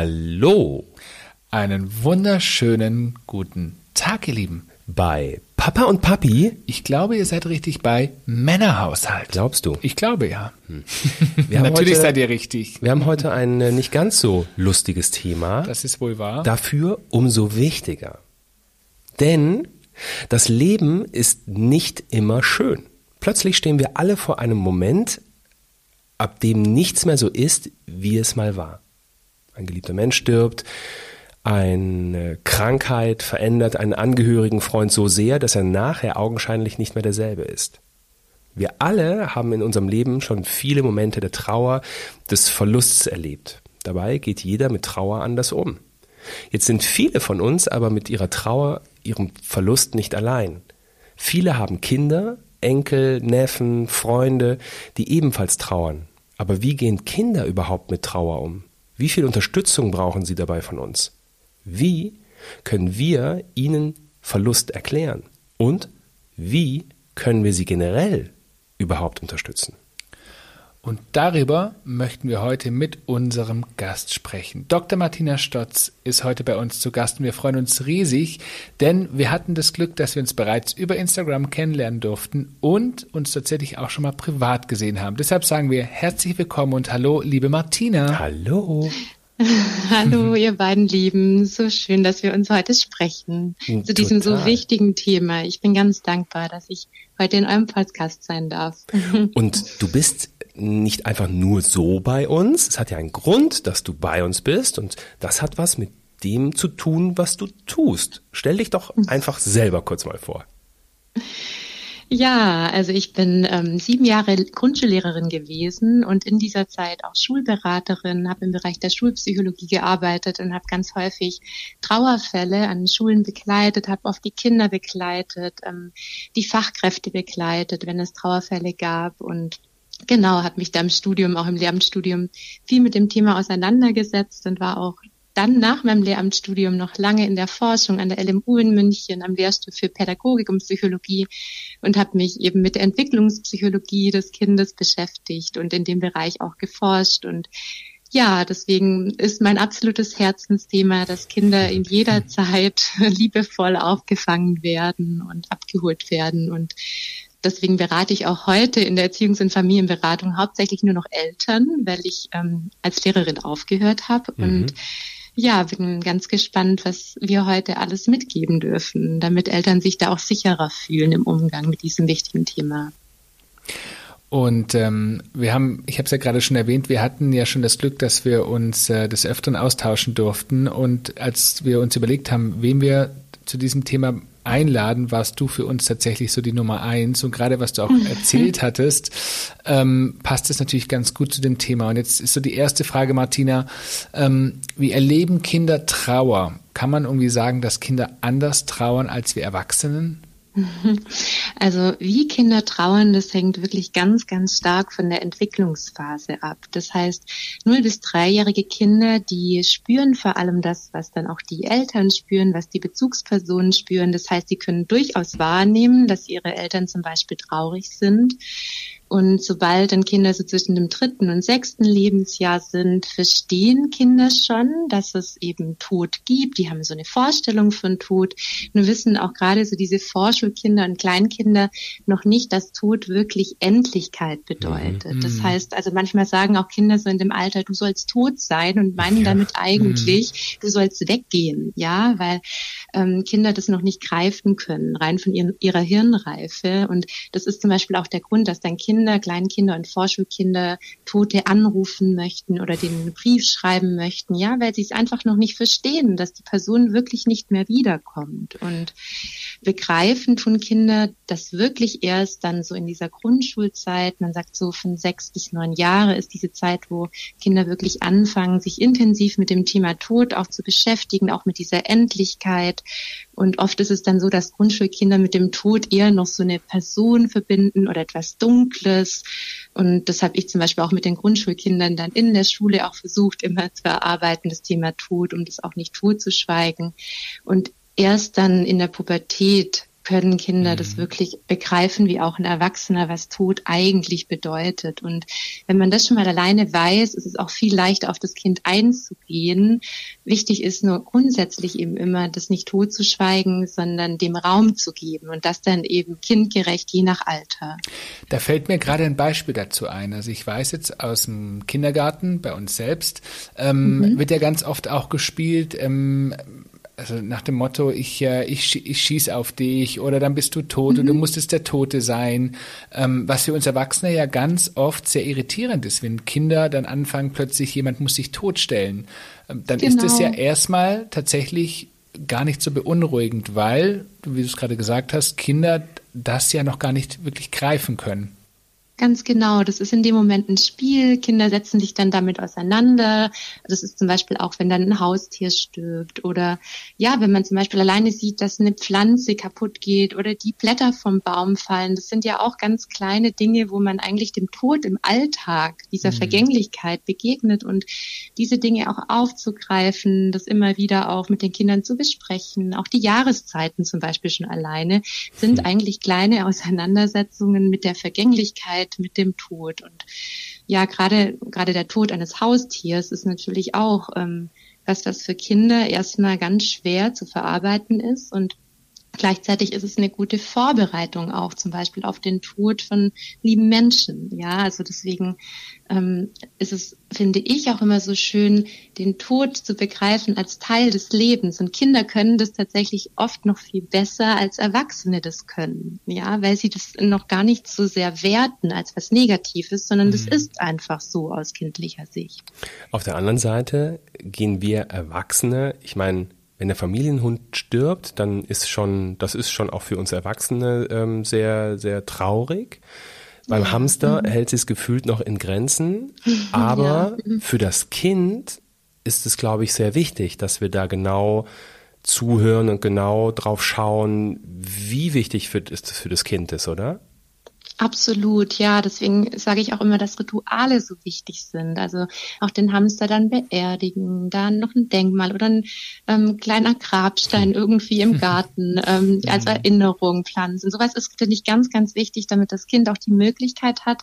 Hallo Einen wunderschönen guten Tag, ihr Lieben. bei Papa und Papi. Ich glaube, ihr seid richtig bei Männerhaushalt. Glaubst du? Ich glaube ja. Wir haben Natürlich heute, seid ihr richtig. Wir haben heute ein äh, nicht ganz so lustiges Thema. Das ist wohl wahr. Dafür umso wichtiger. Denn das Leben ist nicht immer schön. Plötzlich stehen wir alle vor einem Moment, ab dem nichts mehr so ist, wie es mal war. Ein geliebter Mensch stirbt, eine Krankheit verändert einen angehörigen Freund so sehr, dass er nachher augenscheinlich nicht mehr derselbe ist. Wir alle haben in unserem Leben schon viele Momente der Trauer, des Verlusts erlebt. Dabei geht jeder mit Trauer anders um. Jetzt sind viele von uns aber mit ihrer Trauer, ihrem Verlust nicht allein. Viele haben Kinder, Enkel, Neffen, Freunde, die ebenfalls trauern. Aber wie gehen Kinder überhaupt mit Trauer um? Wie viel Unterstützung brauchen sie dabei von uns? Wie können wir ihnen Verlust erklären? Und wie können wir sie generell überhaupt unterstützen? Und darüber möchten wir heute mit unserem Gast sprechen. Dr. Martina Stotz ist heute bei uns zu Gast und wir freuen uns riesig, denn wir hatten das Glück, dass wir uns bereits über Instagram kennenlernen durften und uns tatsächlich auch schon mal privat gesehen haben. Deshalb sagen wir herzlich willkommen und hallo, liebe Martina. Hallo. Hallo, ihr beiden Lieben. So schön, dass wir uns heute sprechen Hm, zu diesem total. so wichtigen Thema. Ich bin ganz dankbar, dass ich heute in eurem Podcast sein darf. Und du bist nicht einfach nur so bei uns. Es hat ja einen Grund, dass du bei uns bist und das hat was mit dem zu tun, was du tust. Stell dich doch einfach selber kurz mal vor. Ja, also ich bin ähm, sieben Jahre Grundschullehrerin gewesen und in dieser Zeit auch Schulberaterin, habe im Bereich der Schulpsychologie gearbeitet und habe ganz häufig Trauerfälle an Schulen begleitet, habe oft die Kinder begleitet, ähm, die Fachkräfte begleitet, wenn es Trauerfälle gab und genau, habe mich da im Studium, auch im Lehramtsstudium viel mit dem Thema auseinandergesetzt und war auch dann nach meinem Lehramtsstudium noch lange in der Forschung an der LMU in München am Lehrstuhl für Pädagogik und Psychologie und habe mich eben mit der Entwicklungspsychologie des Kindes beschäftigt und in dem Bereich auch geforscht. Und ja, deswegen ist mein absolutes Herzensthema, dass Kinder in jeder Zeit liebevoll aufgefangen werden und abgeholt werden und Deswegen berate ich auch heute in der Erziehungs- und Familienberatung hauptsächlich nur noch Eltern, weil ich ähm, als Lehrerin aufgehört habe. Und ja, bin ganz gespannt, was wir heute alles mitgeben dürfen, damit Eltern sich da auch sicherer fühlen im Umgang mit diesem wichtigen Thema. Und ähm, wir haben, ich habe es ja gerade schon erwähnt, wir hatten ja schon das Glück, dass wir uns äh, des Öfteren austauschen durften. Und als wir uns überlegt haben, wen wir zu diesem Thema einladen, warst du für uns tatsächlich so die Nummer eins. Und gerade was du auch erzählt hattest, ähm, passt es natürlich ganz gut zu dem Thema. Und jetzt ist so die erste Frage, Martina, ähm, wie erleben Kinder Trauer? Kann man irgendwie sagen, dass Kinder anders trauern als wir Erwachsenen? Also wie Kinder trauern, das hängt wirklich ganz, ganz stark von der Entwicklungsphase ab. Das heißt, null bis dreijährige Kinder, die spüren vor allem das, was dann auch die Eltern spüren, was die Bezugspersonen spüren. Das heißt, sie können durchaus wahrnehmen, dass ihre Eltern zum Beispiel traurig sind. Und sobald dann Kinder so zwischen dem dritten und sechsten Lebensjahr sind, verstehen Kinder schon, dass es eben Tod gibt. Die haben so eine Vorstellung von Tod. Nur wissen auch gerade so diese Vorschulkinder und Kleinkinder noch nicht, dass Tod wirklich Endlichkeit bedeutet. Mhm. Das heißt, also manchmal sagen auch Kinder so in dem Alter, du sollst tot sein und meinen Ja. damit eigentlich, du sollst weggehen. Ja, weil ähm, Kinder das noch nicht greifen können, rein von ihren, ihrer Hirnreife. Und das ist zum Beispiel auch der Grund, dass dann Kinder, Kleinkinder und Vorschulkinder Tote anrufen möchten oder den Brief schreiben möchten, ja, weil sie es einfach noch nicht verstehen, dass die Person wirklich nicht mehr wiederkommt. Und begreifen tun Kinder das wirklich erst dann so in dieser Grundschulzeit. Man sagt so von sechs bis neun Jahre ist diese Zeit, wo Kinder wirklich anfangen, sich intensiv mit dem Thema Tod auch zu beschäftigen, auch mit dieser Endlichkeit. Und oft ist es dann so, dass Grundschulkinder mit dem Tod eher noch so eine Person verbinden oder etwas Dunkles. Und das habe ich zum Beispiel auch mit den Grundschulkindern dann in der Schule auch versucht, immer zu erarbeiten, das Thema Tod, um das auch nicht totzuschweigen. Und erst dann in der Pubertät können Kinder mhm. das wirklich begreifen, wie auch ein Erwachsener, was Tod eigentlich bedeutet. Und wenn man das schon mal alleine weiß, ist es auch viel leichter, auf das Kind einzugehen. Wichtig ist nur grundsätzlich eben immer, das nicht totzuschweigen, sondern dem Raum zu geben und das dann eben kindgerecht, je nach Alter. Da fällt mir gerade ein Beispiel dazu ein. Also ich weiß jetzt aus dem Kindergarten bei uns selbst, ähm, mhm. wird ja ganz oft auch gespielt, ähm, also nach dem Motto, ich, äh, ich, ich schieß auf dich oder dann bist du tot mhm. oder du musstest der Tote sein, ähm, was für uns Erwachsene ja ganz oft sehr irritierend ist, wenn Kinder dann anfangen, plötzlich jemand muss sich totstellen. Ähm, dann genau. ist es ja erstmal tatsächlich gar nicht so beunruhigend, weil, wie du es gerade gesagt hast, Kinder das ja noch gar nicht wirklich greifen können. Ganz genau. Das ist in dem Moment ein Spiel. Kinder setzen sich dann damit auseinander. Das ist zum Beispiel auch, wenn dann ein Haustier stirbt oder ja, wenn man zum Beispiel alleine sieht, dass eine Pflanze kaputt geht oder die Blätter vom Baum fallen. Das sind ja auch ganz kleine Dinge, wo man eigentlich dem Tod im Alltag, dieser mhm. Vergänglichkeit begegnet und diese Dinge auch aufzugreifen, das immer wieder auch mit den Kindern zu besprechen. Auch die Jahreszeiten zum Beispiel schon alleine sind mhm. eigentlich kleine Auseinandersetzungen mit der Vergänglichkeit Arbeit mit dem Tod. Und ja, gerade, gerade der Tod eines Haustiers ist natürlich auch ähm, was, das für Kinder erstmal ganz schwer zu verarbeiten ist und Gleichzeitig ist es eine gute Vorbereitung auch zum Beispiel auf den Tod von lieben Menschen. Ja, also deswegen ähm, ist es, finde ich, auch immer so schön, den Tod zu begreifen als Teil des Lebens. Und Kinder können das tatsächlich oft noch viel besser als Erwachsene das können. Ja, weil sie das noch gar nicht so sehr werten als was Negatives, sondern mhm. das ist einfach so aus kindlicher Sicht. Auf der anderen Seite gehen wir Erwachsene, ich meine, wenn der Familienhund stirbt, dann ist schon, das ist schon auch für uns Erwachsene ähm, sehr, sehr traurig. Beim ja. Hamster mhm. hält sich gefühlt noch in Grenzen, aber ja. Mhm. für das Kind ist es, glaube ich, sehr wichtig, dass wir da genau zuhören und genau drauf schauen, wie wichtig für, ist für das Kind ist, oder? Absolut, ja. Deswegen sage ich auch immer, dass Rituale so wichtig sind. Also auch den Hamster dann beerdigen, dann noch ein Denkmal oder ein ähm, kleiner Grabstein irgendwie im Garten ähm, als Erinnerung pflanzen. Sowas ist, finde ich, ganz, ganz wichtig, damit das Kind auch die Möglichkeit hat,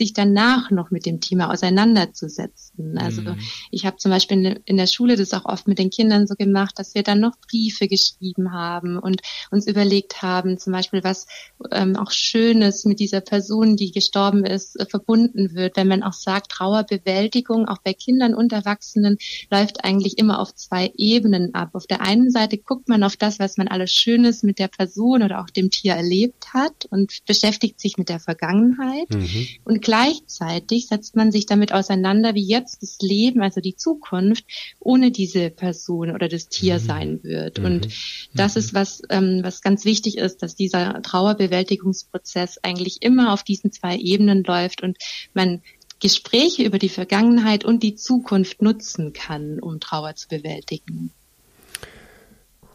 sich danach noch mit dem Thema auseinanderzusetzen. Also mhm. ich habe zum Beispiel in der Schule das auch oft mit den Kindern so gemacht, dass wir dann noch Briefe geschrieben haben und uns überlegt haben, zum Beispiel was ähm, auch Schönes mit dieser Person, die gestorben ist, äh, verbunden wird. Wenn man auch sagt, Trauerbewältigung auch bei Kindern und Erwachsenen läuft eigentlich immer auf zwei Ebenen ab. Auf der einen Seite guckt man auf das, was man alles Schönes mit der Person oder auch dem Tier erlebt hat und beschäftigt sich mit der Vergangenheit. Mhm. Und gleichzeitig setzt man sich damit auseinander, wie jetzt das Leben, also die Zukunft, ohne diese Person oder das Tier mhm. sein wird. Mhm. Und das mhm. ist was, ähm, was ganz wichtig ist, dass dieser Trauerbewältigungsprozess eigentlich immer auf diesen zwei Ebenen läuft und man Gespräche über die Vergangenheit und die Zukunft nutzen kann, um Trauer zu bewältigen.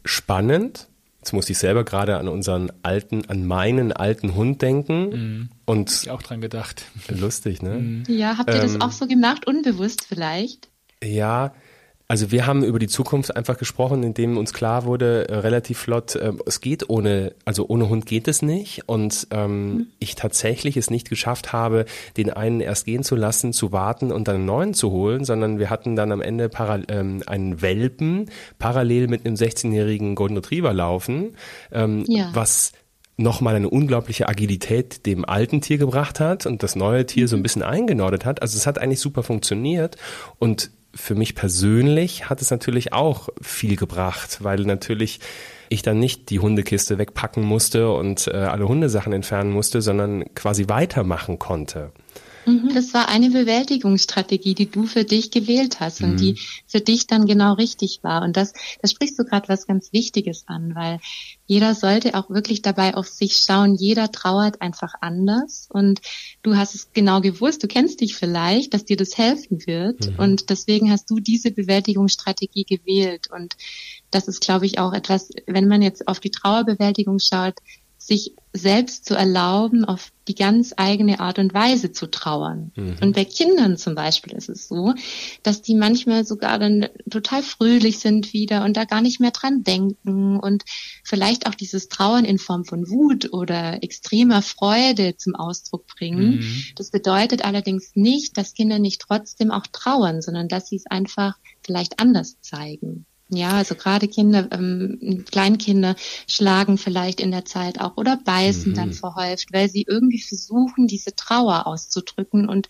Spannend. Jetzt muss ich selber gerade an unseren alten, an meinen alten Hund denken. Mhm. Und ich auch dran gedacht. Lustig, ne? Mhm. Ja, habt ihr ähm, das auch so gemacht, unbewusst vielleicht? Ja, also wir haben über die Zukunft einfach gesprochen, indem uns klar wurde, äh, relativ flott, äh, es geht ohne, also ohne Hund geht es nicht. Und ähm, mhm. ich tatsächlich es nicht geschafft habe, den einen erst gehen zu lassen, zu warten und dann einen neuen zu holen, sondern wir hatten dann am Ende ähm, einen Welpen parallel mit einem 16-jährigen Golden Retriever laufen, ähm, ja. was nochmal eine unglaubliche Agilität dem alten Tier gebracht hat und das neue Tier so ein mhm. bisschen eingenordet hat. Also es hat eigentlich super funktioniert und für mich persönlich hat es natürlich auch viel gebracht, weil natürlich ich dann nicht die Hundekiste wegpacken musste und äh, alle Hundesachen entfernen musste, sondern quasi weitermachen konnte. Mhm. Das war eine Bewältigungsstrategie, die du für dich gewählt hast und die mhm. für dich dann genau richtig war. Und das, das sprichst du gerade was ganz Wichtiges an, weil jeder sollte auch wirklich dabei auf sich schauen. Jeder trauert einfach anders und du hast es genau gewusst. Du kennst dich vielleicht, dass dir das helfen wird mhm. und deswegen hast du diese Bewältigungsstrategie gewählt und das ist, glaube ich, auch etwas, wenn man jetzt auf die Trauerbewältigung schaut, sich selbst zu erlauben, auf die ganz eigene Art und Weise zu trauern. Mhm. Und bei Kindern zum Beispiel ist es so, dass die manchmal sogar dann total fröhlich sind wieder und da gar nicht mehr dran denken und vielleicht auch dieses Trauern in Form von Wut oder extremer Freude zum Ausdruck bringen. Mhm. Das bedeutet allerdings nicht, dass Kinder nicht trotzdem auch trauern, sondern dass sie es einfach vielleicht anders zeigen. Ja, also gerade Kinder, ähm, Kleinkinder schlagen vielleicht in der Zeit auch oder beißen mhm. dann verhäuft, weil sie irgendwie versuchen, diese Trauer auszudrücken und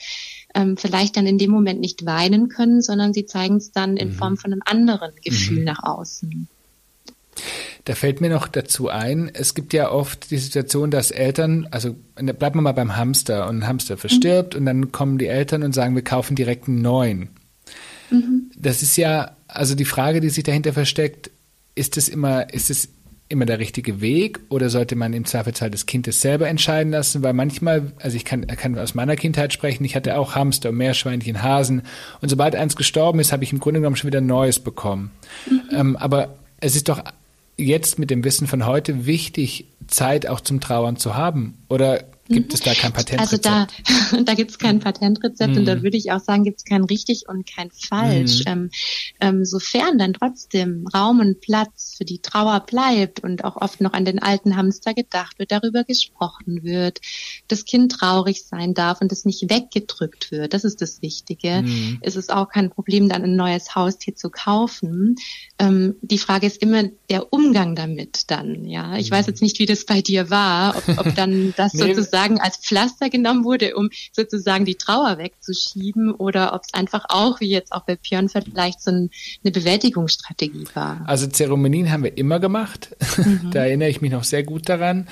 ähm, vielleicht dann in dem Moment nicht weinen können, sondern sie zeigen es dann in mhm. Form von einem anderen Gefühl mhm. nach außen. Da fällt mir noch dazu ein, es gibt ja oft die Situation, dass Eltern, also bleiben wir mal beim Hamster und ein Hamster verstirbt mhm. und dann kommen die Eltern und sagen, wir kaufen direkt einen neuen. Mhm. Das ist ja, also die Frage, die sich dahinter versteckt, ist es immer, ist es immer der richtige Weg oder sollte man im Zweifelsfall das Kind es selber entscheiden lassen? Weil manchmal, also ich kann, kann aus meiner Kindheit sprechen, ich hatte auch Hamster, Meerschweinchen, Hasen und sobald eins gestorben ist, habe ich im Grunde genommen schon wieder ein neues bekommen. Mhm. Ähm, aber es ist doch jetzt mit dem Wissen von heute wichtig, Zeit auch zum Trauern zu haben. Oder Gibt es da kein Patentrezept? Also da, da gibt es kein Patentrezept mhm. und da mhm. würde ich auch sagen, gibt es kein richtig und kein falsch. Mhm. Ähm, ähm, sofern dann trotzdem Raum und Platz für die Trauer bleibt und auch oft noch an den alten Hamster gedacht wird, darüber gesprochen wird, das Kind traurig sein darf und es nicht weggedrückt wird, das ist das Wichtige. Mhm. Es ist auch kein Problem, dann ein neues Haustier zu kaufen. Ähm, die Frage ist immer der Umgang damit dann. Ja, ich weiß mhm. jetzt nicht, wie das bei dir war, ob, ob dann das nee. sozusagen sozusagen als Pflaster genommen wurde, um sozusagen die Trauer wegzuschieben oder ob es einfach auch, wie jetzt auch bei Björn vielleicht so ein, eine Bewältigungsstrategie war. Also Zeremonien haben wir immer gemacht. Mhm. da erinnere ich mich noch sehr gut daran.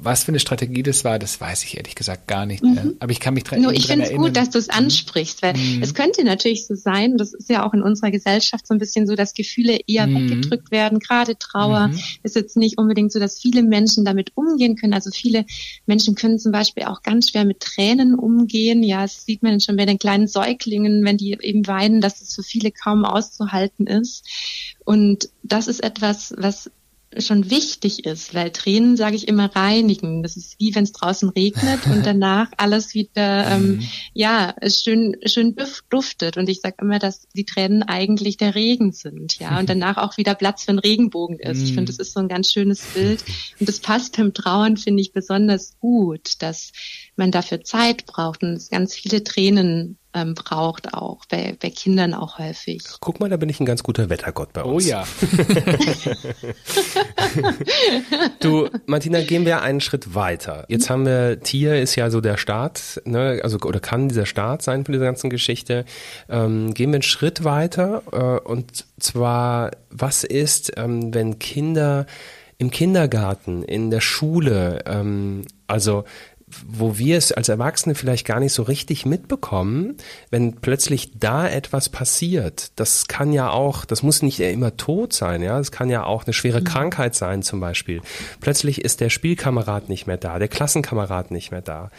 Was für eine Strategie das war, das weiß ich ehrlich gesagt gar nicht mehr. Mhm. Aber ich kann mich dran, Nur ich finde es gut, dass du es mhm. ansprichst, weil mhm. es könnte natürlich so sein, das ist ja auch in unserer Gesellschaft so ein bisschen so, dass Gefühle eher mhm. weggedrückt werden. Gerade Trauer mhm. ist jetzt nicht unbedingt so, dass viele Menschen damit umgehen können. Also viele Menschen können zum Beispiel auch ganz schwer mit Tränen umgehen. Ja, das sieht man schon bei den kleinen Säuglingen, wenn die eben weinen, dass es für viele kaum auszuhalten ist. Und das ist etwas, was schon wichtig ist, weil Tränen, sage ich immer, reinigen. Das ist wie wenn es draußen regnet und danach alles wieder ähm, mhm. ja schön schön duftet. Und ich sage immer, dass die Tränen eigentlich der Regen sind, ja, und danach auch wieder Platz für einen Regenbogen ist. Ich finde, mhm. das ist so ein ganz schönes Bild und das passt beim Trauern finde ich besonders gut, dass man dafür Zeit braucht und es ganz viele Tränen ähm, braucht, auch bei, bei Kindern auch häufig. Guck mal, da bin ich ein ganz guter Wettergott bei uns. Oh ja. du, Martina, gehen wir einen Schritt weiter. Jetzt haben wir, Tier ist ja so der Start, ne, also oder kann dieser Start sein für diese ganzen Geschichte. Ähm, gehen wir einen Schritt weiter äh, und zwar, was ist, ähm, wenn Kinder im Kindergarten, in der Schule, ähm, also wo wir es als Erwachsene vielleicht gar nicht so richtig mitbekommen, wenn plötzlich da etwas passiert. Das kann ja auch, das muss nicht immer tot sein, ja, es kann ja auch eine schwere mhm. Krankheit sein zum Beispiel. Plötzlich ist der Spielkamerad nicht mehr da, der Klassenkamerad nicht mehr da.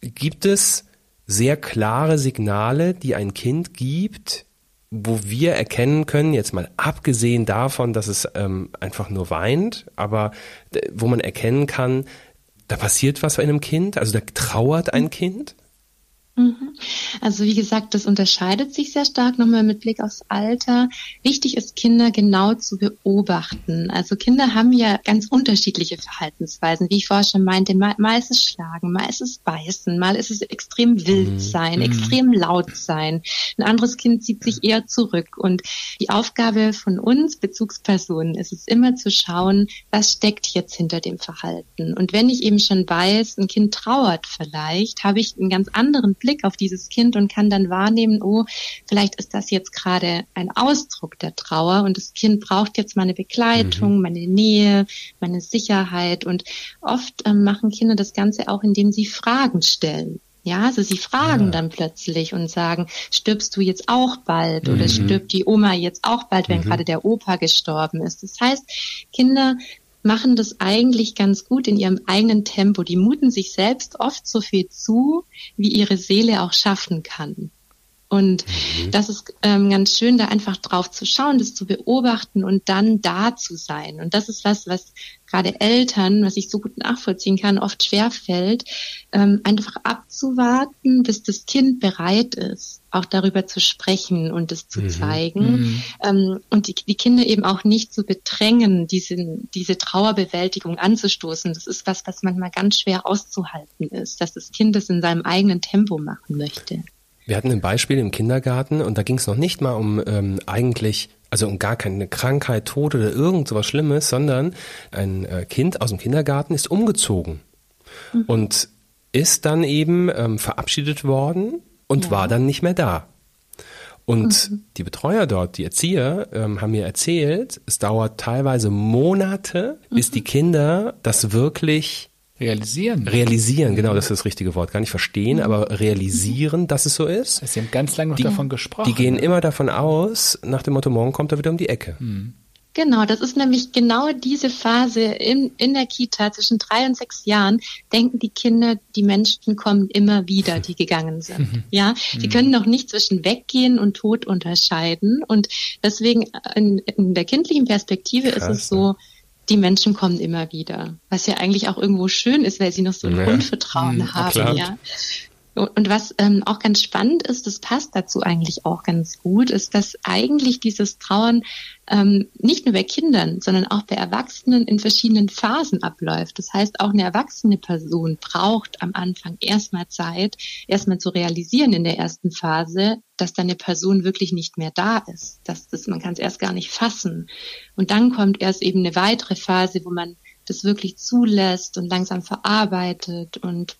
Gibt es sehr klare Signale, die ein Kind gibt, wo wir erkennen können, jetzt mal abgesehen davon, dass es ähm, einfach nur weint, aber wo man erkennen kann, da passiert was bei einem Kind, also da trauert ein Kind? Mhm. Also wie gesagt, das unterscheidet sich sehr stark nochmal mit Blick aufs Alter. Wichtig ist, Kinder genau zu beobachten. Also Kinder haben ja ganz unterschiedliche Verhaltensweisen. Wie ich vorher schon meinte, mal, ist es Schlagen, mal ist es Beißen, mal ist es extrem wild mhm. sein, mhm. extrem laut sein. Ein anderes Kind zieht sich eher zurück. Und die Aufgabe von uns, Bezugspersonen, ist es immer zu schauen, was steckt jetzt hinter dem Verhalten. Und wenn ich eben schon weiß, ein Kind trauert vielleicht, habe ich einen ganz anderen Blick Blick auf dieses Kind und kann dann wahrnehmen, oh, vielleicht ist das jetzt gerade ein Ausdruck der Trauer und das Kind braucht jetzt meine Begleitung, mhm. meine Nähe, meine Sicherheit und oft ähm, machen Kinder das Ganze auch, indem sie Fragen stellen. Ja, also sie fragen ja. dann plötzlich und sagen, stirbst du jetzt auch bald mhm. oder stirbt die Oma jetzt auch bald, wenn mhm. gerade der Opa gestorben ist. Das heißt, Kinder machen das eigentlich ganz gut in ihrem eigenen Tempo. Die muten sich selbst oft so viel zu, wie ihre Seele auch schaffen kann. Und mhm. das ist ähm, ganz schön, da einfach drauf zu schauen, das zu beobachten und dann da zu sein. Und das ist was, was gerade Eltern, was ich so gut nachvollziehen kann, oft schwerfällt, ähm, einfach abzuwarten, bis das Kind bereit ist, auch darüber zu sprechen und es zu mhm. zeigen. Mhm. Ähm, und die, die, Kinder eben auch nicht zu bedrängen, diese, diese Trauerbewältigung anzustoßen. Das ist was, was manchmal ganz schwer auszuhalten ist, dass das Kind es in seinem eigenen Tempo machen möchte. Wir hatten ein Beispiel im Kindergarten und da ging es noch nicht mal um ähm, eigentlich, also um gar keine Krankheit, Tod oder irgend sowas Schlimmes, sondern ein äh, Kind aus dem Kindergarten ist umgezogen mhm. und ist dann eben ähm, verabschiedet worden und ja. war dann nicht mehr da. Und mhm. die Betreuer dort, die Erzieher, ähm, haben mir erzählt, es dauert teilweise Monate, bis mhm. die Kinder das wirklich Realisieren. Realisieren, genau, das ist das richtige Wort. Gar nicht verstehen, aber realisieren, dass es so ist. Sie haben ganz lange noch die, davon gesprochen. Die gehen immer davon aus, nach dem Motto, morgen kommt er wieder um die Ecke. Mhm. Genau, das ist nämlich genau diese Phase in, in der Kita zwischen drei und sechs Jahren, denken die Kinder, die Menschen kommen immer wieder, die gegangen sind. Mhm. Ja, die mhm. können noch nicht zwischen Weggehen und Tod unterscheiden. Und deswegen in, in der kindlichen Perspektive Krass, ist es so, die Menschen kommen immer wieder. Was ja eigentlich auch irgendwo schön ist, weil sie noch so ein ja. Grundvertrauen mhm, haben, klar. ja. Und was ähm, auch ganz spannend ist, das passt dazu eigentlich auch ganz gut, ist, dass eigentlich dieses Trauern ähm, nicht nur bei Kindern, sondern auch bei Erwachsenen in verschiedenen Phasen abläuft. Das heißt, auch eine erwachsene Person braucht am Anfang erstmal Zeit, erstmal zu realisieren in der ersten Phase, dass da eine Person wirklich nicht mehr da ist. Dass das, man kann es erst gar nicht fassen. Und dann kommt erst eben eine weitere Phase, wo man das wirklich zulässt und langsam verarbeitet und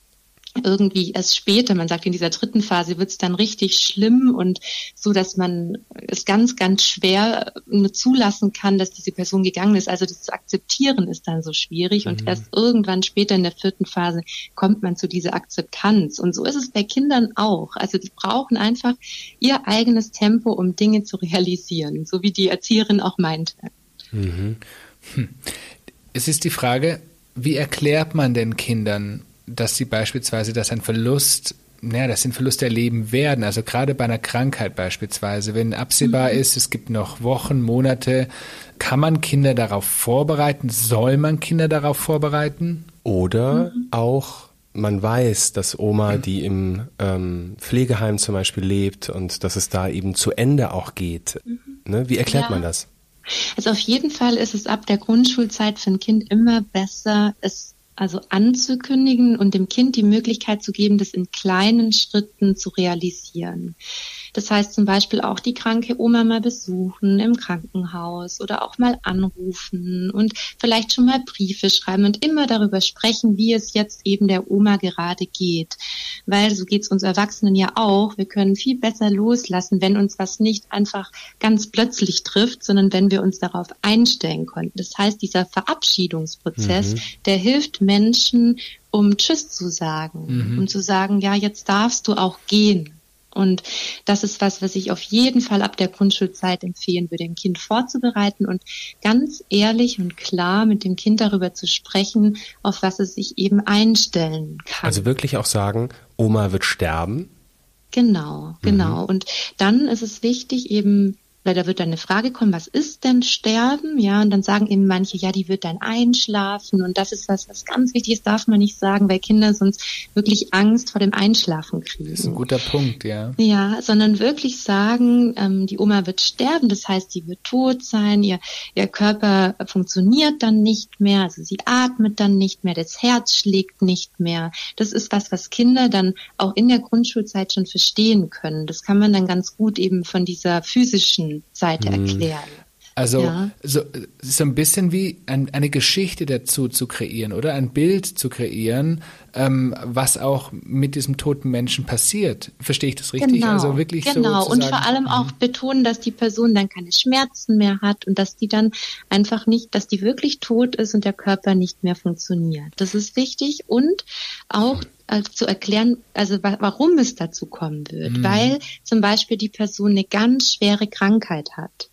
irgendwie erst später, man sagt in dieser dritten Phase wird es dann richtig schlimm und so, dass man es ganz, ganz schwer nur zulassen kann, dass diese Person gegangen ist. Also das zu akzeptieren ist dann so schwierig mhm. und erst irgendwann später in der vierten Phase kommt man zu dieser Akzeptanz. Und so ist es bei Kindern auch. Also die brauchen einfach ihr eigenes Tempo, um Dinge zu realisieren, so wie die Erzieherin auch meinte. Mhm. Hm. Es ist die Frage, wie erklärt man den Kindern dass sie beispielsweise, dass ein Verlust naja, dass sie einen Verlust erleben werden. Also gerade bei einer Krankheit beispielsweise, wenn absehbar mhm. ist, es gibt noch Wochen, Monate, kann man Kinder darauf vorbereiten? Soll man Kinder darauf vorbereiten? Oder mhm. auch man weiß, dass Oma, die im ähm, Pflegeheim zum Beispiel lebt und dass es da eben zu Ende auch geht. Mhm. Ne? Wie erklärt ja. man das? Also auf jeden Fall ist es ab der Grundschulzeit für ein Kind immer besser, es also anzukündigen und dem Kind die Möglichkeit zu geben, das in kleinen Schritten zu realisieren. Das heißt zum Beispiel auch die kranke Oma mal besuchen im Krankenhaus oder auch mal anrufen und vielleicht schon mal Briefe schreiben und immer darüber sprechen, wie es jetzt eben der Oma gerade geht. Weil so geht es uns Erwachsenen ja auch. Wir können viel besser loslassen, wenn uns was nicht einfach ganz plötzlich trifft, sondern wenn wir uns darauf einstellen konnten. Das heißt, dieser Verabschiedungsprozess, mhm. der hilft Menschen, um Tschüss zu sagen, mhm. um zu sagen, ja, jetzt darfst du auch gehen. Und das ist was, was ich auf jeden Fall ab der Grundschulzeit empfehlen würde, ein Kind vorzubereiten und ganz ehrlich und klar mit dem Kind darüber zu sprechen, auf was es sich eben einstellen kann. Also wirklich auch sagen, Oma wird sterben. Genau, genau. Mhm. Und dann ist es wichtig, eben weil da wird dann eine Frage kommen, was ist denn Sterben? Ja, und dann sagen eben manche, ja, die wird dann einschlafen. Und das ist was, was ganz wichtig ist, darf man nicht sagen, weil Kinder sonst wirklich Angst vor dem Einschlafen kriegen. Das ist ein guter Punkt, ja. Ja, sondern wirklich sagen, ähm, die Oma wird sterben, das heißt, sie wird tot sein, ihr, ihr Körper funktioniert dann nicht mehr, also sie atmet dann nicht mehr, das Herz schlägt nicht mehr. Das ist was, was Kinder dann auch in der Grundschulzeit schon verstehen können. Das kann man dann ganz gut eben von dieser physischen Seite mhm. erklären. Also ja. so, so ein bisschen wie ein, eine Geschichte dazu zu kreieren oder ein Bild zu kreieren, ähm, was auch mit diesem toten Menschen passiert. Verstehe ich das richtig? Genau, also wirklich genau. So und vor allem mhm. auch betonen, dass die Person dann keine Schmerzen mehr hat und dass die dann einfach nicht, dass die wirklich tot ist und der Körper nicht mehr funktioniert. Das ist wichtig und auch äh, zu erklären, also wa warum es dazu kommen wird. Mhm. Weil zum Beispiel die Person eine ganz schwere Krankheit hat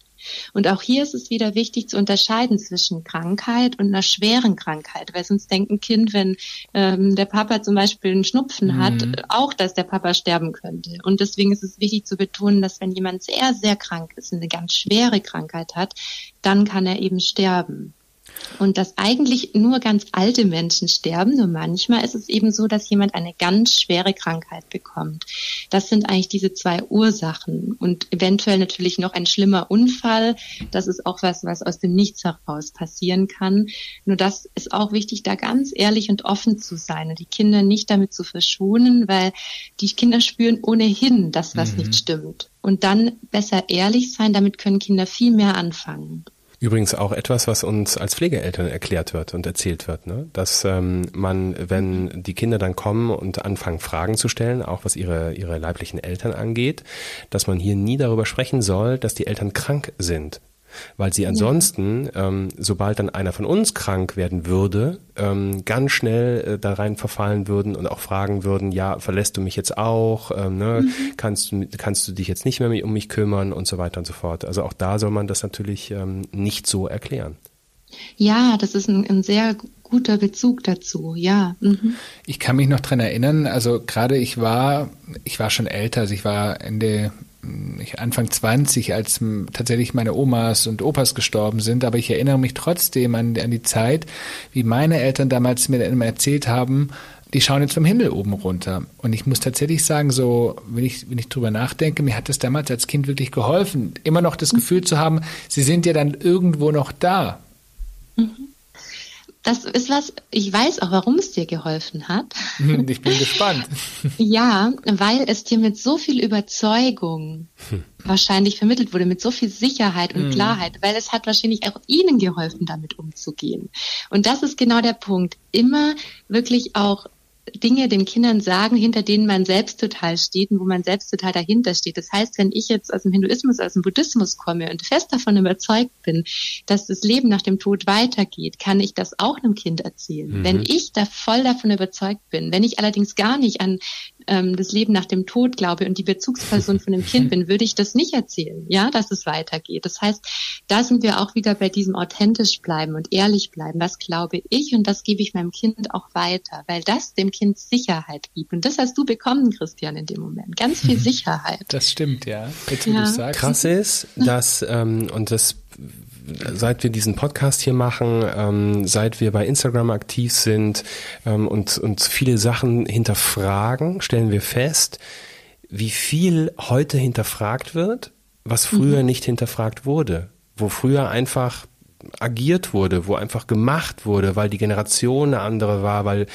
Und auch hier ist es wieder wichtig zu unterscheiden zwischen Krankheit und einer schweren Krankheit, weil sonst denkt ein Kind, wenn ähm, der Papa zum Beispiel einen Schnupfen hat, mhm. auch, dass der Papa sterben könnte. Und deswegen ist es wichtig zu betonen, dass wenn jemand sehr, sehr krank ist, eine ganz schwere Krankheit hat, dann kann er eben sterben. Und dass eigentlich nur ganz alte Menschen sterben, nur manchmal ist es eben so, dass jemand eine ganz schwere Krankheit bekommt. Das sind eigentlich diese zwei Ursachen und eventuell natürlich noch ein schlimmer Unfall. Das ist auch was, was aus dem Nichts heraus passieren kann. Nur das ist auch wichtig, da ganz ehrlich und offen zu sein und die Kinder nicht damit zu verschonen, weil die Kinder spüren ohnehin, dass was mhm. nicht stimmt. Und dann besser ehrlich sein, damit können Kinder viel mehr anfangen. Übrigens auch etwas, was uns als Pflegeeltern erklärt wird und erzählt wird, ne? dass ähm, man, wenn die Kinder dann kommen und anfangen Fragen zu stellen, auch was ihre, ihre leiblichen Eltern angeht, dass man hier nie darüber sprechen soll, dass die Eltern krank sind, weil sie ansonsten, ja. ähm, sobald dann einer von uns krank werden würde, ähm, ganz schnell äh, da rein verfallen würden und auch fragen würden, ja, verlässt du mich jetzt auch, ähm, ne? Mhm. kannst, du, kannst du dich jetzt nicht mehr um mich kümmern und so weiter und so fort. Also auch da soll man das natürlich ähm, nicht so erklären. Ja, das ist ein, ein sehr guter Bezug dazu, ja. Mhm. Ich kann mich noch dran erinnern, also gerade ich war, ich war schon älter, also ich war Ende Anfang 20, als tatsächlich meine Omas und Opas gestorben sind, aber ich erinnere mich trotzdem an, an die Zeit, wie meine Eltern damals mir immer erzählt haben, die schauen jetzt vom Himmel oben runter. Und ich muss tatsächlich sagen, so, wenn ich, wenn ich drüber nachdenke, mir hat das damals als Kind wirklich geholfen, immer noch das Gefühl zu haben, sie sind ja dann irgendwo noch da. Mhm das ist was, ich weiß auch, warum es dir geholfen hat. Ich bin gespannt. ja, weil es dir mit so viel Überzeugung hm. wahrscheinlich vermittelt wurde, mit so viel Sicherheit und hm. Klarheit, weil es hat wahrscheinlich auch ihnen geholfen, damit umzugehen. Und das ist genau der Punkt. Immer wirklich auch Dinge den Kindern sagen, hinter denen man selbst total steht und wo man selbst total dahinter steht. Das heißt, wenn ich jetzt aus dem Hinduismus, aus dem Buddhismus komme und fest davon überzeugt bin, dass das Leben nach dem Tod weitergeht, kann ich das auch einem Kind erzählen. Mhm. Wenn ich da voll davon überzeugt bin, wenn ich allerdings gar nicht an ähm, das Leben nach dem Tod glaube und die Bezugsperson von dem Kind bin, würde ich das nicht erzählen, ja, dass es weitergeht. Das heißt, da sind wir auch wieder bei diesem authentisch bleiben und ehrlich bleiben. Was glaube ich und das gebe ich meinem Kind auch weiter, weil das dem Kind Sicherheit gibt. Und das hast du bekommen, Christian, in dem Moment. Ganz viel Sicherheit. Das stimmt, ja. Jetzt, ja. Sagst. Krass ist, dass, ähm, und das seit wir diesen Podcast hier machen, ähm, seit wir bei Instagram aktiv sind ähm, und, und viele Sachen hinterfragen, stellen wir fest, wie viel heute hinterfragt wird, was früher mhm. nicht hinterfragt wurde. Wo früher einfach agiert wurde, wo einfach gemacht wurde, weil die Generation eine andere war, weil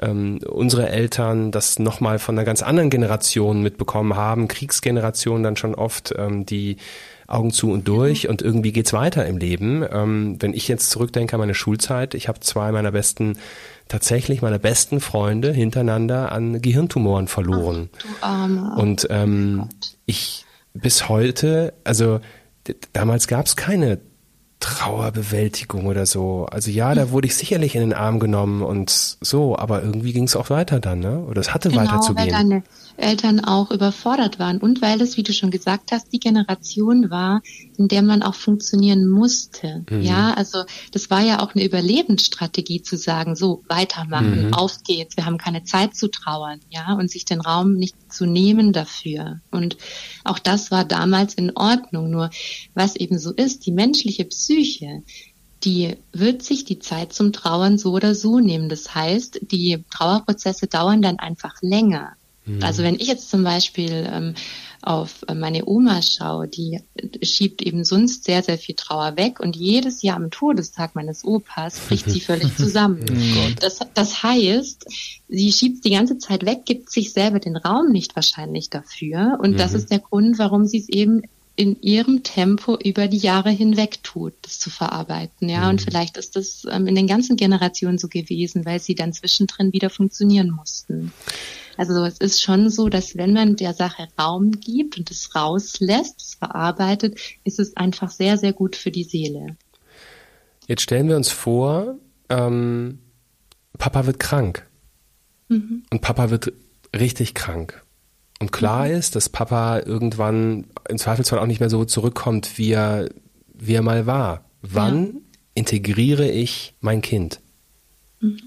ähm, unsere Eltern das nochmal von einer ganz anderen Generation mitbekommen haben, Kriegsgeneration dann schon oft, ähm, die Augen zu und durch und irgendwie geht's weiter im Leben. Ähm, wenn ich jetzt zurückdenke an meine Schulzeit, ich habe zwei meiner besten, tatsächlich meine besten Freunde hintereinander an Gehirntumoren verloren. Ach, du Arme. Und ähm, oh ich bis heute, also damals gab's keine Trauerbewältigung oder so. Also ja, da wurde ich sicherlich in den Arm genommen und so, aber irgendwie ging es auch weiter dann, ne? Oder es hatte genau, weiter zu gehen. Deine Eltern auch überfordert waren und weil es, wie du schon gesagt hast, die Generation war, in der man auch funktionieren musste. Mhm. Ja, also das war ja auch eine Überlebensstrategie zu sagen, so weitermachen, mhm. auf geht's, wir haben keine Zeit zu trauern, ja, und sich den Raum nicht zu nehmen dafür. Und auch das war damals in Ordnung. Nur was eben so ist, die menschliche Psyche, die wird sich die Zeit zum Trauern so oder so nehmen. Das heißt, die Trauerprozesse dauern dann einfach länger. Mhm. Also wenn ich jetzt zum Beispiel ähm, auf meine Oma schaue, die schiebt eben sonst sehr, sehr viel Trauer weg und jedes Jahr am Todestag meines Opas bricht sie völlig zusammen. Oh das, das heißt, sie schiebt die ganze Zeit weg, gibt sich selber den Raum nicht wahrscheinlich dafür und mhm. das ist der Grund, warum sie es eben in ihrem Tempo über die Jahre hinweg tut, das zu verarbeiten. Ja, mhm. und vielleicht ist das ähm, in den ganzen Generationen so gewesen, weil sie dann zwischendrin wieder funktionieren mussten. Also es ist schon so, dass wenn man der Sache Raum gibt und es rauslässt, es verarbeitet, ist es einfach sehr, sehr gut für die Seele. Jetzt stellen wir uns vor, ähm, Papa wird krank. Mhm. Und Papa wird richtig krank. Und klar mhm. ist, dass Papa irgendwann im Zweifelsfall auch nicht mehr so zurückkommt, wie er wie er mal war. Wann ja. integriere ich mein Kind? Mhm.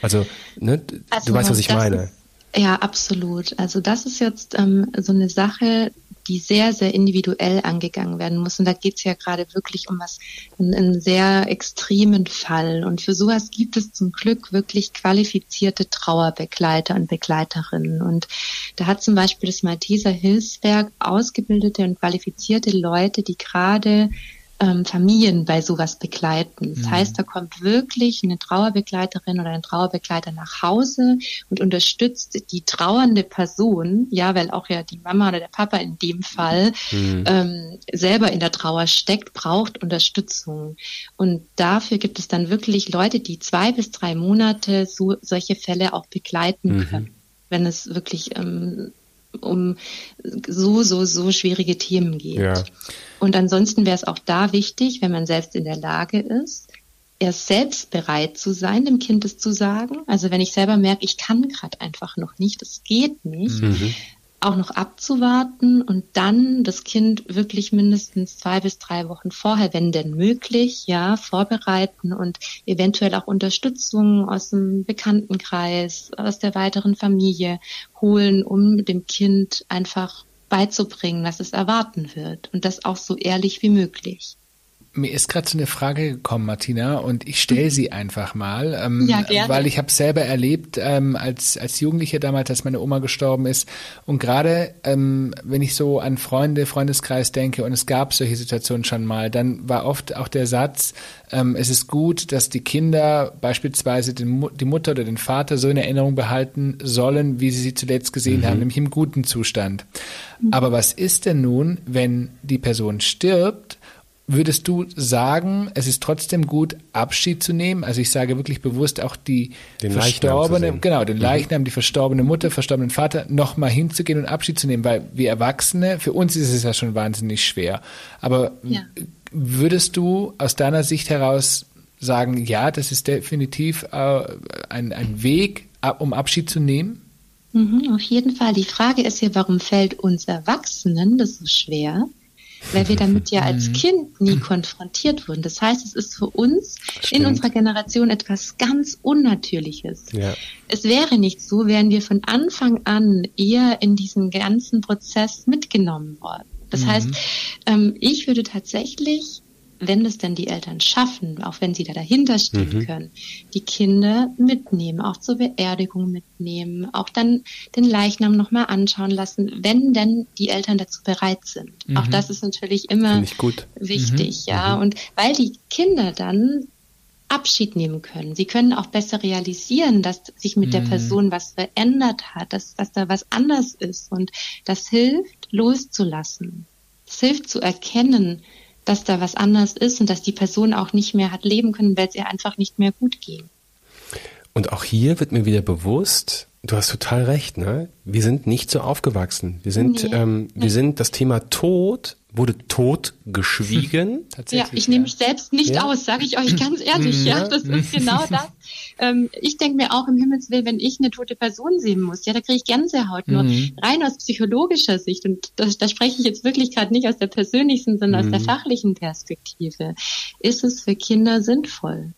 Also, ne, also, du weißt, was ich meine. Ist, ja, absolut. Also das ist jetzt ähm, so eine Sache, die sehr, sehr individuell angegangen werden muss. Und da geht es ja gerade wirklich um was, einen, einen sehr extremen Fall. Und für sowas gibt es zum Glück wirklich qualifizierte Trauerbegleiter und Begleiterinnen. Und da hat zum Beispiel das Malteser Hilfswerk ausgebildete und qualifizierte Leute, die gerade ähm, Familien bei sowas begleiten. Das mhm. heißt, da kommt wirklich eine Trauerbegleiterin oder ein Trauerbegleiter nach Hause und unterstützt die trauernde Person, ja, weil auch ja die Mama oder der Papa in dem Fall mhm. ähm, selber in der Trauer steckt, braucht Unterstützung. Und dafür gibt es dann wirklich Leute, die zwei bis drei Monate so solche Fälle auch begleiten mhm. können, wenn es wirklich ähm, um so, so, so schwierige Themen geht. Ja. Und ansonsten wäre es auch da wichtig, wenn man selbst in der Lage ist, erst selbst bereit zu sein, dem Kind es zu sagen. Also wenn ich selber merke, ich kann gerade einfach noch nicht, es geht nicht, mhm auch noch abzuwarten und dann das Kind wirklich mindestens zwei bis drei Wochen vorher, wenn denn möglich, ja, vorbereiten und eventuell auch Unterstützung aus dem Bekanntenkreis, aus der weiteren Familie holen, um dem Kind einfach beizubringen, was es erwarten wird und das auch so ehrlich wie möglich. Mir ist gerade so eine Frage gekommen, Martina, und ich stelle sie einfach mal, ähm, ja, gerne. weil ich habe selber erlebt, ähm, als als Jugendliche damals, als meine Oma gestorben ist, und gerade ähm, wenn ich so an Freunde, Freundeskreis denke, und es gab solche Situationen schon mal, dann war oft auch der Satz: ähm, Es ist gut, dass die Kinder beispielsweise den, die Mutter oder den Vater so in Erinnerung behalten sollen, wie sie sie zuletzt gesehen mhm. haben, nämlich im guten Zustand. Mhm. Aber was ist denn nun, wenn die Person stirbt? Würdest du sagen, es ist trotzdem gut, Abschied zu nehmen? Also ich sage wirklich bewusst auch die den verstorbene, genau, den mhm. Leichnam, die verstorbene Mutter, verstorbenen Vater, nochmal hinzugehen und Abschied zu nehmen, weil wir Erwachsene, für uns ist es ja schon wahnsinnig schwer. Aber ja. würdest du aus deiner Sicht heraus sagen, ja, das ist definitiv äh, ein, ein Weg, um Abschied zu nehmen? Mhm, auf jeden Fall. Die Frage ist ja, warum fällt uns Erwachsenen das so schwer? Weil wir damit ja als mhm. Kind nie konfrontiert wurden. Das heißt, es ist für uns Stimmt. in unserer Generation etwas ganz Unnatürliches. Ja. Es wäre nicht so, wären wir von Anfang an eher in diesen ganzen Prozess mitgenommen worden. Das mhm. heißt, ähm, ich würde tatsächlich wenn es denn die Eltern schaffen, auch wenn sie da dahinter stehen mhm. können, die Kinder mitnehmen, auch zur Beerdigung mitnehmen, auch dann den Leichnam nochmal anschauen lassen, wenn denn die Eltern dazu bereit sind. Mhm. Auch das ist natürlich immer wichtig, mhm. ja. Mhm. Und weil die Kinder dann Abschied nehmen können. Sie können auch besser realisieren, dass sich mit der mhm. Person was verändert hat, dass, dass da was anders ist. Und das hilft, loszulassen. Es hilft zu erkennen, dass da was anders ist und dass die Person auch nicht mehr hat leben können, weil es ihr einfach nicht mehr gut ging. Und auch hier wird mir wieder bewusst, du hast total recht, ne? Wir sind nicht so aufgewachsen. Wir sind, nee. ähm, wir sind das Thema Tod wurde totgeschwiegen. ja, ich nehme mich selbst nicht ja. aus, sage ich euch ganz ehrlich. Ja, ja das ist genau das. Ähm, ich denke mir auch im Himmelswillen, wenn ich eine tote Person sehen muss, ja, da kriege ich Gänsehaut. Nur mhm. rein aus psychologischer Sicht, und da, da spreche ich jetzt wirklich gerade nicht aus der persönlichen, sondern mhm. aus der mhm. fachlichen Perspektive, ist es für Kinder sinnvoll.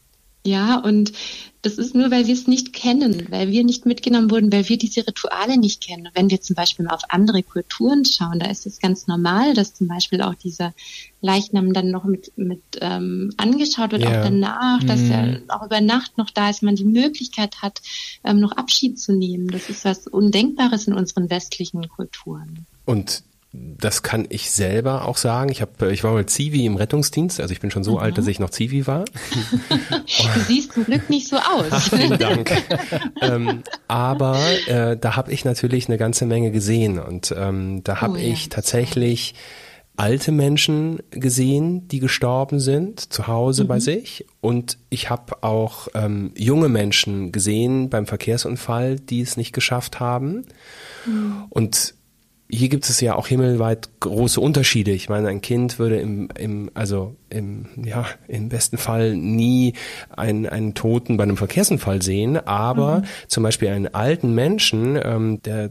Ja, und das ist nur, weil wir es nicht kennen, weil wir nicht mitgenommen wurden, weil wir diese Rituale nicht kennen. Wenn wir zum Beispiel mal auf andere Kulturen schauen, da ist es ganz normal, dass zum Beispiel auch dieser Leichnam dann noch mit, mit ähm, angeschaut wird, ja. auch danach, dass mhm. er auch über Nacht noch da ist, man die Möglichkeit hat, ähm, noch Abschied zu nehmen. Das ist was Undenkbares in unseren westlichen Kulturen. Und das kann ich selber auch sagen. Ich habe, ich war mal Zivi im Rettungsdienst, also ich bin schon so mhm. alt, dass ich noch Zivi war. du siehst zum Glück nicht so aus. Ach, vielen Dank. ähm, aber äh, da habe ich natürlich eine ganze Menge gesehen und ähm, da habe oh, ich ja. tatsächlich alte Menschen gesehen, die gestorben sind, zu Hause mhm. bei sich. Und ich habe auch ähm, junge Menschen gesehen beim Verkehrsunfall, die es nicht geschafft haben. Mhm. Und hier gibt es ja auch himmelweit große Unterschiede. Ich meine, ein Kind würde im, im also im, ja, im besten Fall nie einen, einen Toten bei einem Verkehrsunfall sehen, aber mhm. zum Beispiel einen alten Menschen, ähm, der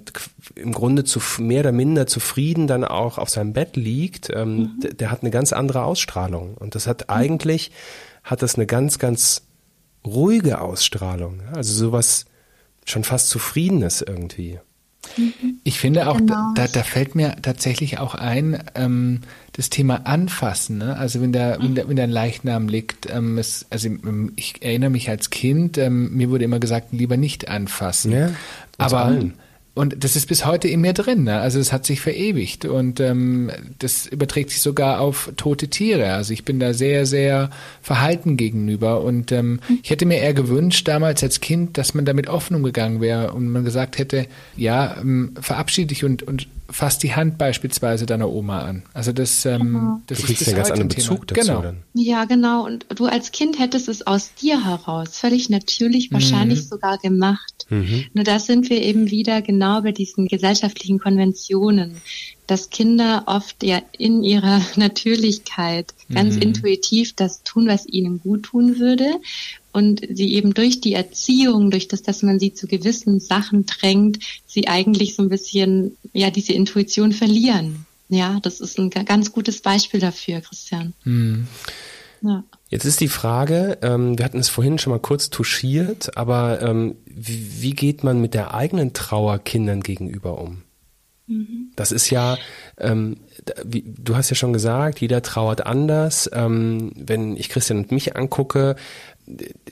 im Grunde zu mehr oder minder zufrieden dann auch auf seinem Bett liegt, ähm, mhm. der, der, hat eine ganz andere Ausstrahlung. Und das hat mhm. eigentlich, hat das eine ganz, ganz ruhige Ausstrahlung. Also sowas schon fast Zufriedenes irgendwie. Ich finde auch, genau. da, da fällt mir tatsächlich auch ein, ähm, das Thema Anfassen. Ne? Also wenn der, wenn der, wenn der Leichnam liegt, ähm, es, also ähm, ich erinnere mich als Kind, ähm, mir wurde immer gesagt, lieber nicht anfassen. Ja, aber allen. Und das ist bis heute in mir drin. Ne? Also es hat sich verewigt und ähm, das überträgt sich sogar auf tote Tiere. Also ich bin da sehr, sehr verhalten gegenüber und ähm, ich hätte mir eher gewünscht damals als Kind, dass man damit offen umgegangen wäre und man gesagt hätte, ja, ähm, verabschiede dich und, und fass die Hand beispielsweise deiner Oma an. Also das, ähm, genau. das du kriegst ist ja ganz anderen Bezug dazu genau. dann. Ja, genau. Und du als Kind hättest es aus dir heraus völlig natürlich, wahrscheinlich mhm. sogar gemacht. Mhm. Nur da sind wir eben wieder genau bei diesen gesellschaftlichen Konventionen, dass Kinder oft ja in ihrer Natürlichkeit ganz mhm. intuitiv das tun, was ihnen gut tun würde und sie eben durch die Erziehung, durch das, dass man sie zu gewissen Sachen drängt, sie eigentlich so ein bisschen, ja, diese Intuition verlieren. Ja, das ist ein ganz gutes Beispiel dafür, Christian. Mhm. Ja. Jetzt ist die Frage, ähm, wir hatten es vorhin schon mal kurz touchiert, aber ähm, wie, wie geht man mit der eigenen Trauer Kindern gegenüber um? Mhm. Das ist ja, ähm, wie, du hast ja schon gesagt, jeder trauert anders. Ähm, wenn ich Christian und mich angucke,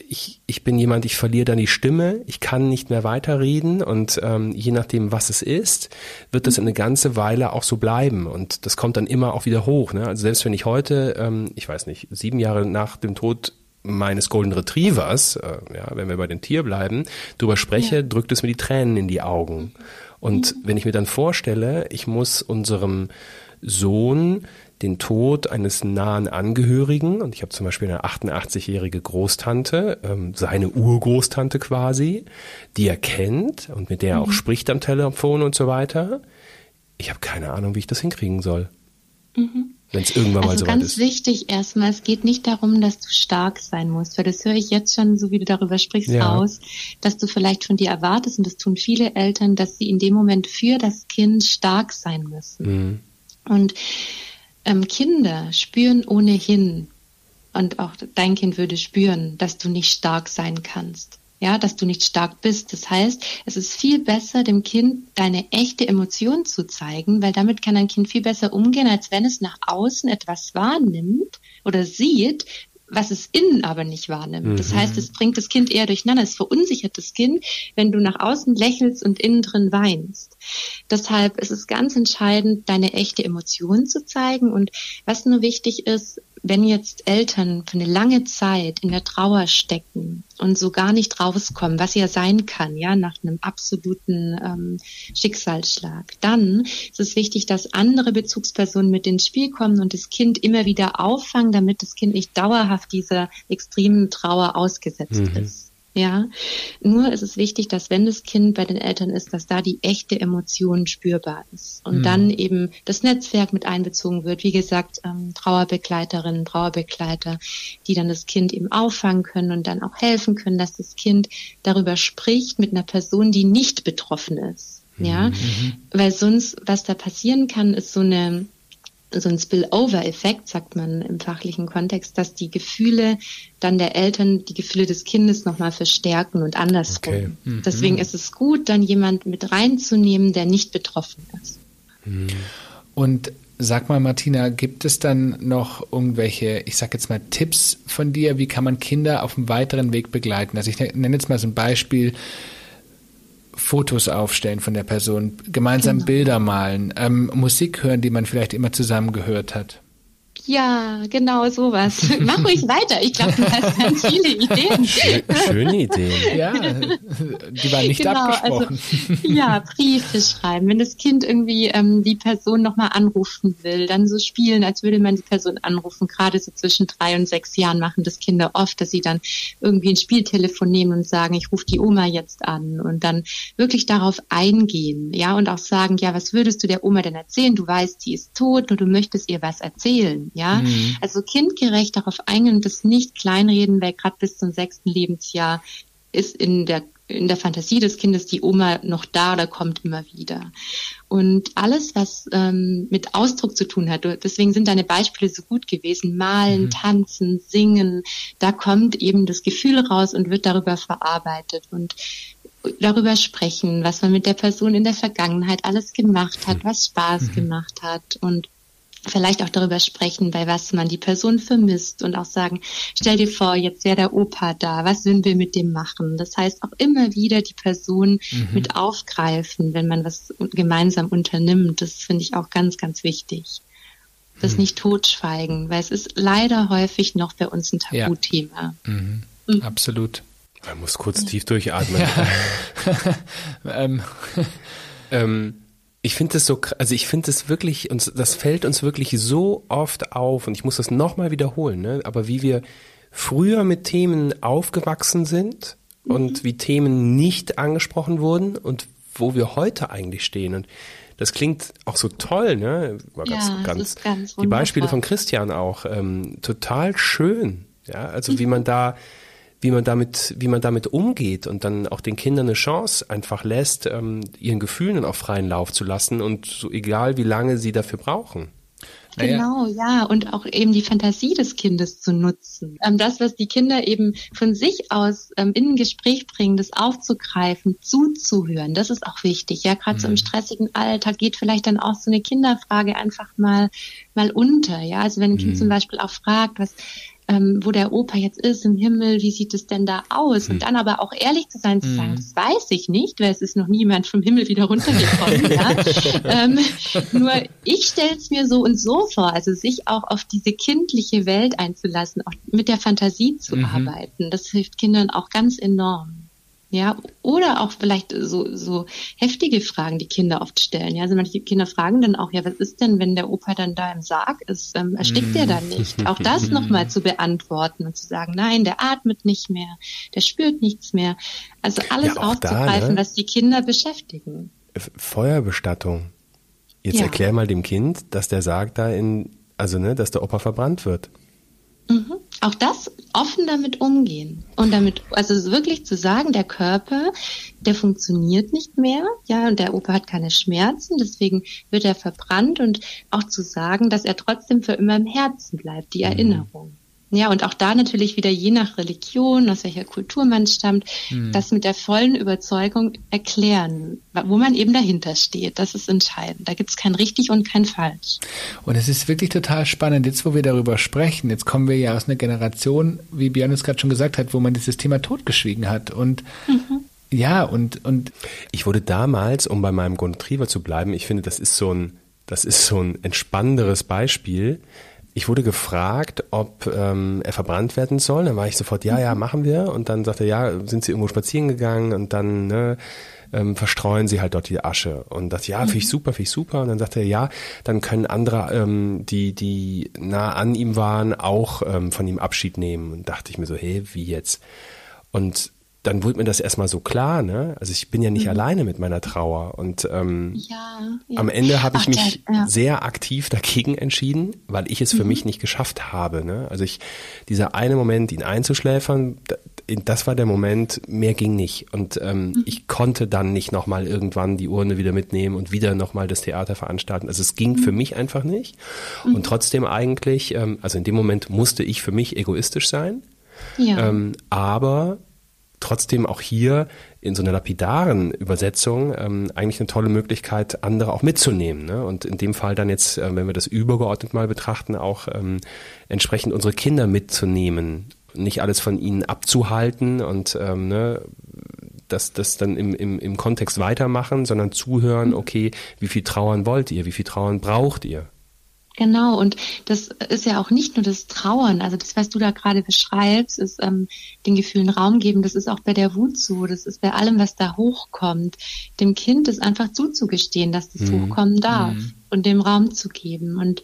ich, ich bin jemand, ich verliere dann die Stimme, ich kann nicht mehr weiterreden und ähm, je nachdem, was es ist, wird das eine ganze Weile auch so bleiben und das kommt dann immer auch wieder hoch. Ne? Also selbst wenn ich heute, ähm, ich weiß nicht, sieben Jahre nach dem Tod meines Golden Retrievers, äh, ja, wenn wir bei dem Tier bleiben, drüber spreche, ja. drückt es mir die Tränen in die Augen. Und wenn ich mir dann vorstelle, ich muss unserem Sohn den Tod eines nahen Angehörigen, und ich habe zum Beispiel eine 88-jährige Großtante, ähm, seine Urgroßtante quasi, die er kennt und mit der er auch mhm. spricht am Telefon und so weiter. Ich habe keine Ahnung, wie ich das hinkriegen soll. Mhm. Wenn es irgendwann also mal so ganz ist. wichtig erstmal, es geht nicht darum, dass du stark sein musst, weil das höre ich jetzt schon, so wie du darüber sprichst, ja. raus, dass du vielleicht von dir erwartest, und das tun viele Eltern, dass sie in dem Moment für das Kind stark sein müssen. Mhm. Und ähm, Kinder spüren ohnehin, und auch dein Kind würde spüren, dass du nicht stark sein kannst. Ja, dass du nicht stark bist. Das heißt, es ist viel besser, dem Kind deine echte Emotion zu zeigen, weil damit kann ein Kind viel besser umgehen, als wenn es nach außen etwas wahrnimmt oder sieht, was es innen aber nicht wahrnimmt. Mhm. Das heißt, es bringt das Kind eher durcheinander. Es verunsichert das Kind, wenn du nach außen lächelst und innen drin weinst. Deshalb ist es ganz entscheidend, deine echte Emotion zu zeigen. Und was nur wichtig ist, wenn jetzt Eltern für eine lange Zeit in der Trauer stecken und so gar nicht rauskommen, was ja sein kann, ja, nach einem absoluten ähm, Schicksalsschlag, dann ist es wichtig, dass andere Bezugspersonen mit ins Spiel kommen und das Kind immer wieder auffangen, damit das Kind nicht dauerhaft dieser extremen Trauer ausgesetzt mhm. ist. Ja, nur ist es wichtig, dass wenn das Kind bei den Eltern ist, dass da die echte Emotion spürbar ist und mhm. dann eben das Netzwerk mit einbezogen wird. Wie gesagt, ähm, Trauerbegleiterinnen, Trauerbegleiter, die dann das Kind eben auffangen können und dann auch helfen können, dass das Kind darüber spricht mit einer Person, die nicht betroffen ist. Ja, mhm. weil sonst, was da passieren kann, ist so eine so ein Spillover-Effekt, sagt man im fachlichen Kontext, dass die Gefühle dann der Eltern die Gefühle des Kindes nochmal verstärken und andersrum. Okay. Mhm. Deswegen ist es gut, dann jemand mit reinzunehmen, der nicht betroffen ist. Mhm. Und sag mal, Martina, gibt es dann noch irgendwelche, ich sag jetzt mal, Tipps von dir, wie kann man Kinder auf einem weiteren Weg begleiten? Also ich nenne jetzt mal so ein Beispiel, Fotos aufstellen von der Person, gemeinsam genau. Bilder malen, ähm, Musik hören, die man vielleicht immer zusammen gehört hat. Ja, genau sowas. Mach ruhig weiter. Ich glaube, du hast ganz viele Ideen. Schöne Ideen. Ja, die waren nicht genau, abgesprochen. Also, ja, Briefe schreiben. Wenn das Kind irgendwie ähm, die Person nochmal anrufen will, dann so spielen, als würde man die Person anrufen. Gerade so zwischen drei und sechs Jahren machen das Kinder oft, dass sie dann irgendwie ein Spieltelefon nehmen und sagen, ich rufe die Oma jetzt an und dann wirklich darauf eingehen, ja, und auch sagen, ja, was würdest du der Oma denn erzählen? Du weißt, sie ist tot und du möchtest ihr was erzählen ja. Mhm. Also kindgerecht darauf eingehen und das nicht kleinreden, weil gerade bis zum sechsten Lebensjahr ist in der in der Fantasie des Kindes die Oma noch da oder kommt immer wieder. Und alles, was ähm, mit Ausdruck zu tun hat, deswegen sind deine Beispiele so gut gewesen, malen, mhm. tanzen, singen, da kommt eben das Gefühl raus und wird darüber verarbeitet und darüber sprechen, was man mit der Person in der Vergangenheit alles gemacht hat, was Spaß mhm. gemacht hat und vielleicht auch darüber sprechen, bei was man die Person vermisst und auch sagen, stell dir vor, jetzt wäre der Opa da, was würden wir mit dem machen? Das heißt auch immer wieder die Person mhm. mit aufgreifen, wenn man was gemeinsam unternimmt. Das finde ich auch ganz, ganz wichtig. Das mhm. nicht totschweigen, weil es ist leider häufig noch bei uns ein Tabuthema. Ja. Mhm. mhm. Absolut. Man muss kurz tief durchatmen. ähm. ähm ich finde das so, also ich finde das wirklich, uns, das fällt uns wirklich so oft auf und ich muss das nochmal wiederholen, ne? aber wie wir früher mit Themen aufgewachsen sind mhm. und wie Themen nicht angesprochen wurden und wo wir heute eigentlich stehen und das klingt auch so toll, ne? War ganz, ja, ganz, ganz die Beispiele von Christian auch ähm, total schön, ja, also mhm. wie man da wie man damit, wie man damit umgeht und dann auch den Kindern eine Chance einfach lässt, ähm, ihren Gefühlen auch freien Lauf zu lassen und so egal wie lange sie dafür brauchen. Genau, ja, und auch eben die Fantasie des Kindes zu nutzen. Ähm, das, was die Kinder eben von sich aus ähm, in ein Gespräch bringen, das aufzugreifen, zuzuhören, das ist auch wichtig. Ja, gerade mhm. so im mhm. stressigen Alltag geht vielleicht dann auch so eine Kinderfrage einfach mal mal unter. Ja, also wenn ein Kind mhm. zum Beispiel auch fragt, was ähm, wo der Opa jetzt ist im Himmel, wie sieht es denn da aus? Hm. Und dann aber auch ehrlich zu sein, zu hm. sagen, das weiß ich nicht, weil es ist noch niemand vom Himmel wieder runtergekommen. ja? ähm, nur ich stelle es mir so und so vor, also sich auch auf diese kindliche Welt einzulassen, auch mit der Fantasie zu mhm. arbeiten, das hilft Kindern auch ganz enorm. Ja, oder auch vielleicht so, so heftige Fragen, die Kinder oft stellen. Ja, also manche Kinder fragen dann auch, ja, was ist denn, wenn der Opa dann da im Sarg ist? Ähm, erstickt mm. er dann nicht? Auch das nochmal zu beantworten und zu sagen, nein, der atmet nicht mehr, der spürt nichts mehr. Also alles ja, aufzugreifen, da, ne? was die Kinder beschäftigen. Feuerbestattung. Jetzt ja. erklär mal dem Kind, dass der Sarg da in, also ne, dass der Opa verbrannt wird. Mhm. Auch das offen damit umgehen und damit, also wirklich zu sagen, der Körper, der funktioniert nicht mehr, ja, und der Opa hat keine Schmerzen, deswegen wird er verbrannt und auch zu sagen, dass er trotzdem für immer im Herzen bleibt, die mhm. Erinnerung. Ja, und auch da natürlich wieder je nach Religion, aus welcher Kultur man stammt, mhm. das mit der vollen Überzeugung erklären, wo man eben dahinter steht. Das ist entscheidend. Da gibt es kein richtig und kein falsch. Und es ist wirklich total spannend, jetzt wo wir darüber sprechen, jetzt kommen wir ja aus einer Generation, wie Björn es gerade schon gesagt hat, wo man dieses Thema totgeschwiegen hat. Und mhm. ja, und, und ich wurde damals, um bei meinem Grund Trieber zu bleiben, ich finde, das ist so ein, das ist so ein entspannenderes Beispiel ich wurde gefragt, ob ähm, er verbrannt werden soll. Dann war ich sofort, ja, ja, mhm. machen wir. Und dann sagte er, ja, sind Sie irgendwo spazieren gegangen und dann ne, ähm, verstreuen Sie halt dort die Asche. Und das, ja, finde ich mhm. super, finde ich super. Und dann sagte er, ja, dann können andere, ähm, die, die nah an ihm waren, auch ähm, von ihm Abschied nehmen. Und dachte ich mir so, hey, wie jetzt? Und dann wurde mir das erstmal so klar, ne? Also ich bin ja nicht mhm. alleine mit meiner Trauer. Und ähm, ja, ja. am Ende habe ich Ach, mich der, ja. sehr aktiv dagegen entschieden, weil ich es für mhm. mich nicht geschafft habe. Ne? Also ich, dieser eine Moment, ihn einzuschläfern, das war der Moment, mehr ging nicht. Und ähm, mhm. ich konnte dann nicht nochmal irgendwann die Urne wieder mitnehmen und wieder nochmal das Theater veranstalten. Also es ging mhm. für mich einfach nicht. Und mhm. trotzdem eigentlich, ähm, also in dem Moment musste ich für mich egoistisch sein. Ja. Ähm, aber trotzdem auch hier in so einer lapidaren Übersetzung ähm, eigentlich eine tolle Möglichkeit, andere auch mitzunehmen. Ne? Und in dem Fall dann jetzt, äh, wenn wir das übergeordnet mal betrachten, auch ähm, entsprechend unsere Kinder mitzunehmen, nicht alles von ihnen abzuhalten und ähm, ne, das, das dann im, im, im Kontext weitermachen, sondern zuhören, mhm. okay, wie viel Trauern wollt ihr, wie viel Trauern braucht ihr? Genau, und das ist ja auch nicht nur das Trauern, also das, was du da gerade beschreibst, ist ähm, den Gefühlen Raum geben, das ist auch bei der Wut so, das ist bei allem, was da hochkommt. Dem Kind ist einfach zuzugestehen, dass das mhm. hochkommen darf mhm. und dem Raum zu geben. Und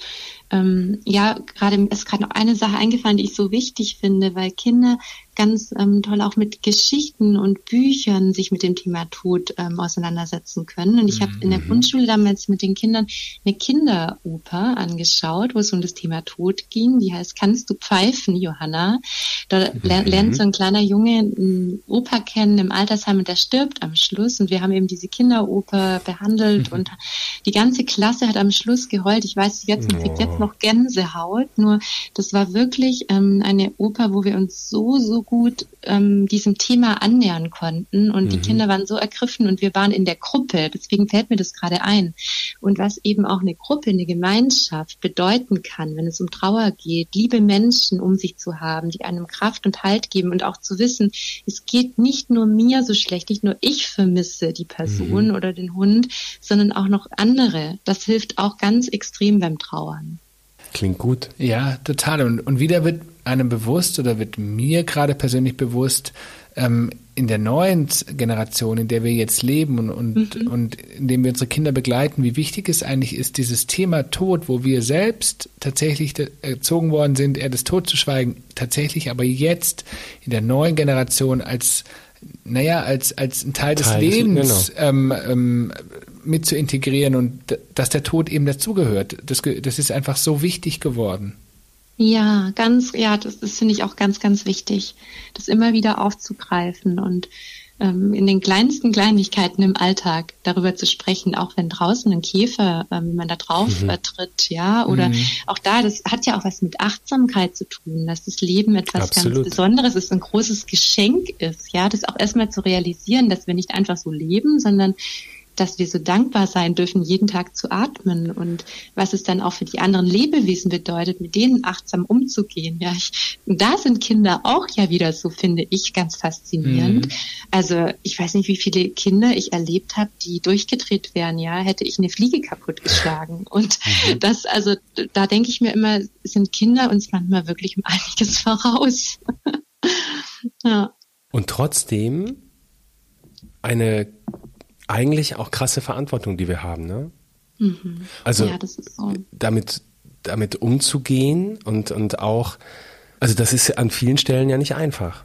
ähm, ja, gerade ist gerade noch eine Sache eingefallen, die ich so wichtig finde, weil Kinder ganz ähm, toll auch mit Geschichten und Büchern sich mit dem Thema Tod ähm, auseinandersetzen können. Und ich habe in der mhm. Grundschule damals mit den Kindern eine Kinderoper angeschaut, wo es um das Thema Tod ging. Die heißt Kannst du pfeifen, Johanna? Da mhm. lernt so ein kleiner Junge einen Opa kennen im Altersheim und der stirbt am Schluss. Und wir haben eben diese Kinderoper behandelt mhm. und die ganze Klasse hat am Schluss geheult. Ich weiß jetzt, man kriegt jetzt noch Gänsehaut. Nur das war wirklich ähm, eine Oper, wo wir uns so, so gut ähm, diesem Thema annähern konnten. Und mhm. die Kinder waren so ergriffen und wir waren in der Gruppe. Deswegen fällt mir das gerade ein. Und was eben auch eine Gruppe, eine Gemeinschaft bedeuten kann, wenn es um Trauer geht, liebe Menschen um sich zu haben, die einem Kraft und Halt geben und auch zu wissen, es geht nicht nur mir so schlecht, nicht nur ich vermisse die Person mhm. oder den Hund, sondern auch noch andere. Das hilft auch ganz extrem beim Trauern. Klingt gut. Ja, total. Und, und wieder wird einem bewusst oder wird mir gerade persönlich bewusst, ähm, in der neuen Generation, in der wir jetzt leben und, und, mhm. und in dem wir unsere Kinder begleiten, wie wichtig es eigentlich ist, dieses Thema Tod, wo wir selbst tatsächlich erzogen worden sind, eher das Tod zu schweigen, tatsächlich aber jetzt in der neuen Generation als naja, als, als ein Teil, Teil des Lebens genau. ähm, ähm, mit zu integrieren und dass der Tod eben dazugehört. Das, das ist einfach so wichtig geworden. Ja, ganz, ja, das, das finde ich auch ganz, ganz wichtig, das immer wieder aufzugreifen und ähm, in den kleinsten Kleinigkeiten im Alltag darüber zu sprechen, auch wenn draußen ein Käfer, ähm, wenn man da drauf mhm. äh, tritt, ja, oder mhm. auch da, das hat ja auch was mit Achtsamkeit zu tun, dass das Leben etwas Absolut. ganz Besonderes ist, ein großes Geschenk ist, ja, das auch erstmal zu realisieren, dass wir nicht einfach so leben, sondern dass wir so dankbar sein dürfen, jeden Tag zu atmen und was es dann auch für die anderen Lebewesen bedeutet, mit denen achtsam umzugehen. Ja, ich, da sind Kinder auch ja wieder so, finde ich, ganz faszinierend. Mhm. Also ich weiß nicht, wie viele Kinder ich erlebt habe, die durchgedreht wären. Ja, hätte ich eine Fliege kaputtgeschlagen. Und mhm. das, also da denke ich mir immer, sind Kinder uns manchmal wirklich um einiges voraus. ja. Und trotzdem eine eigentlich auch krasse Verantwortung, die wir haben, ne? Mhm. Also ja, so. damit, damit umzugehen und, und auch, also das ist an vielen Stellen ja nicht einfach.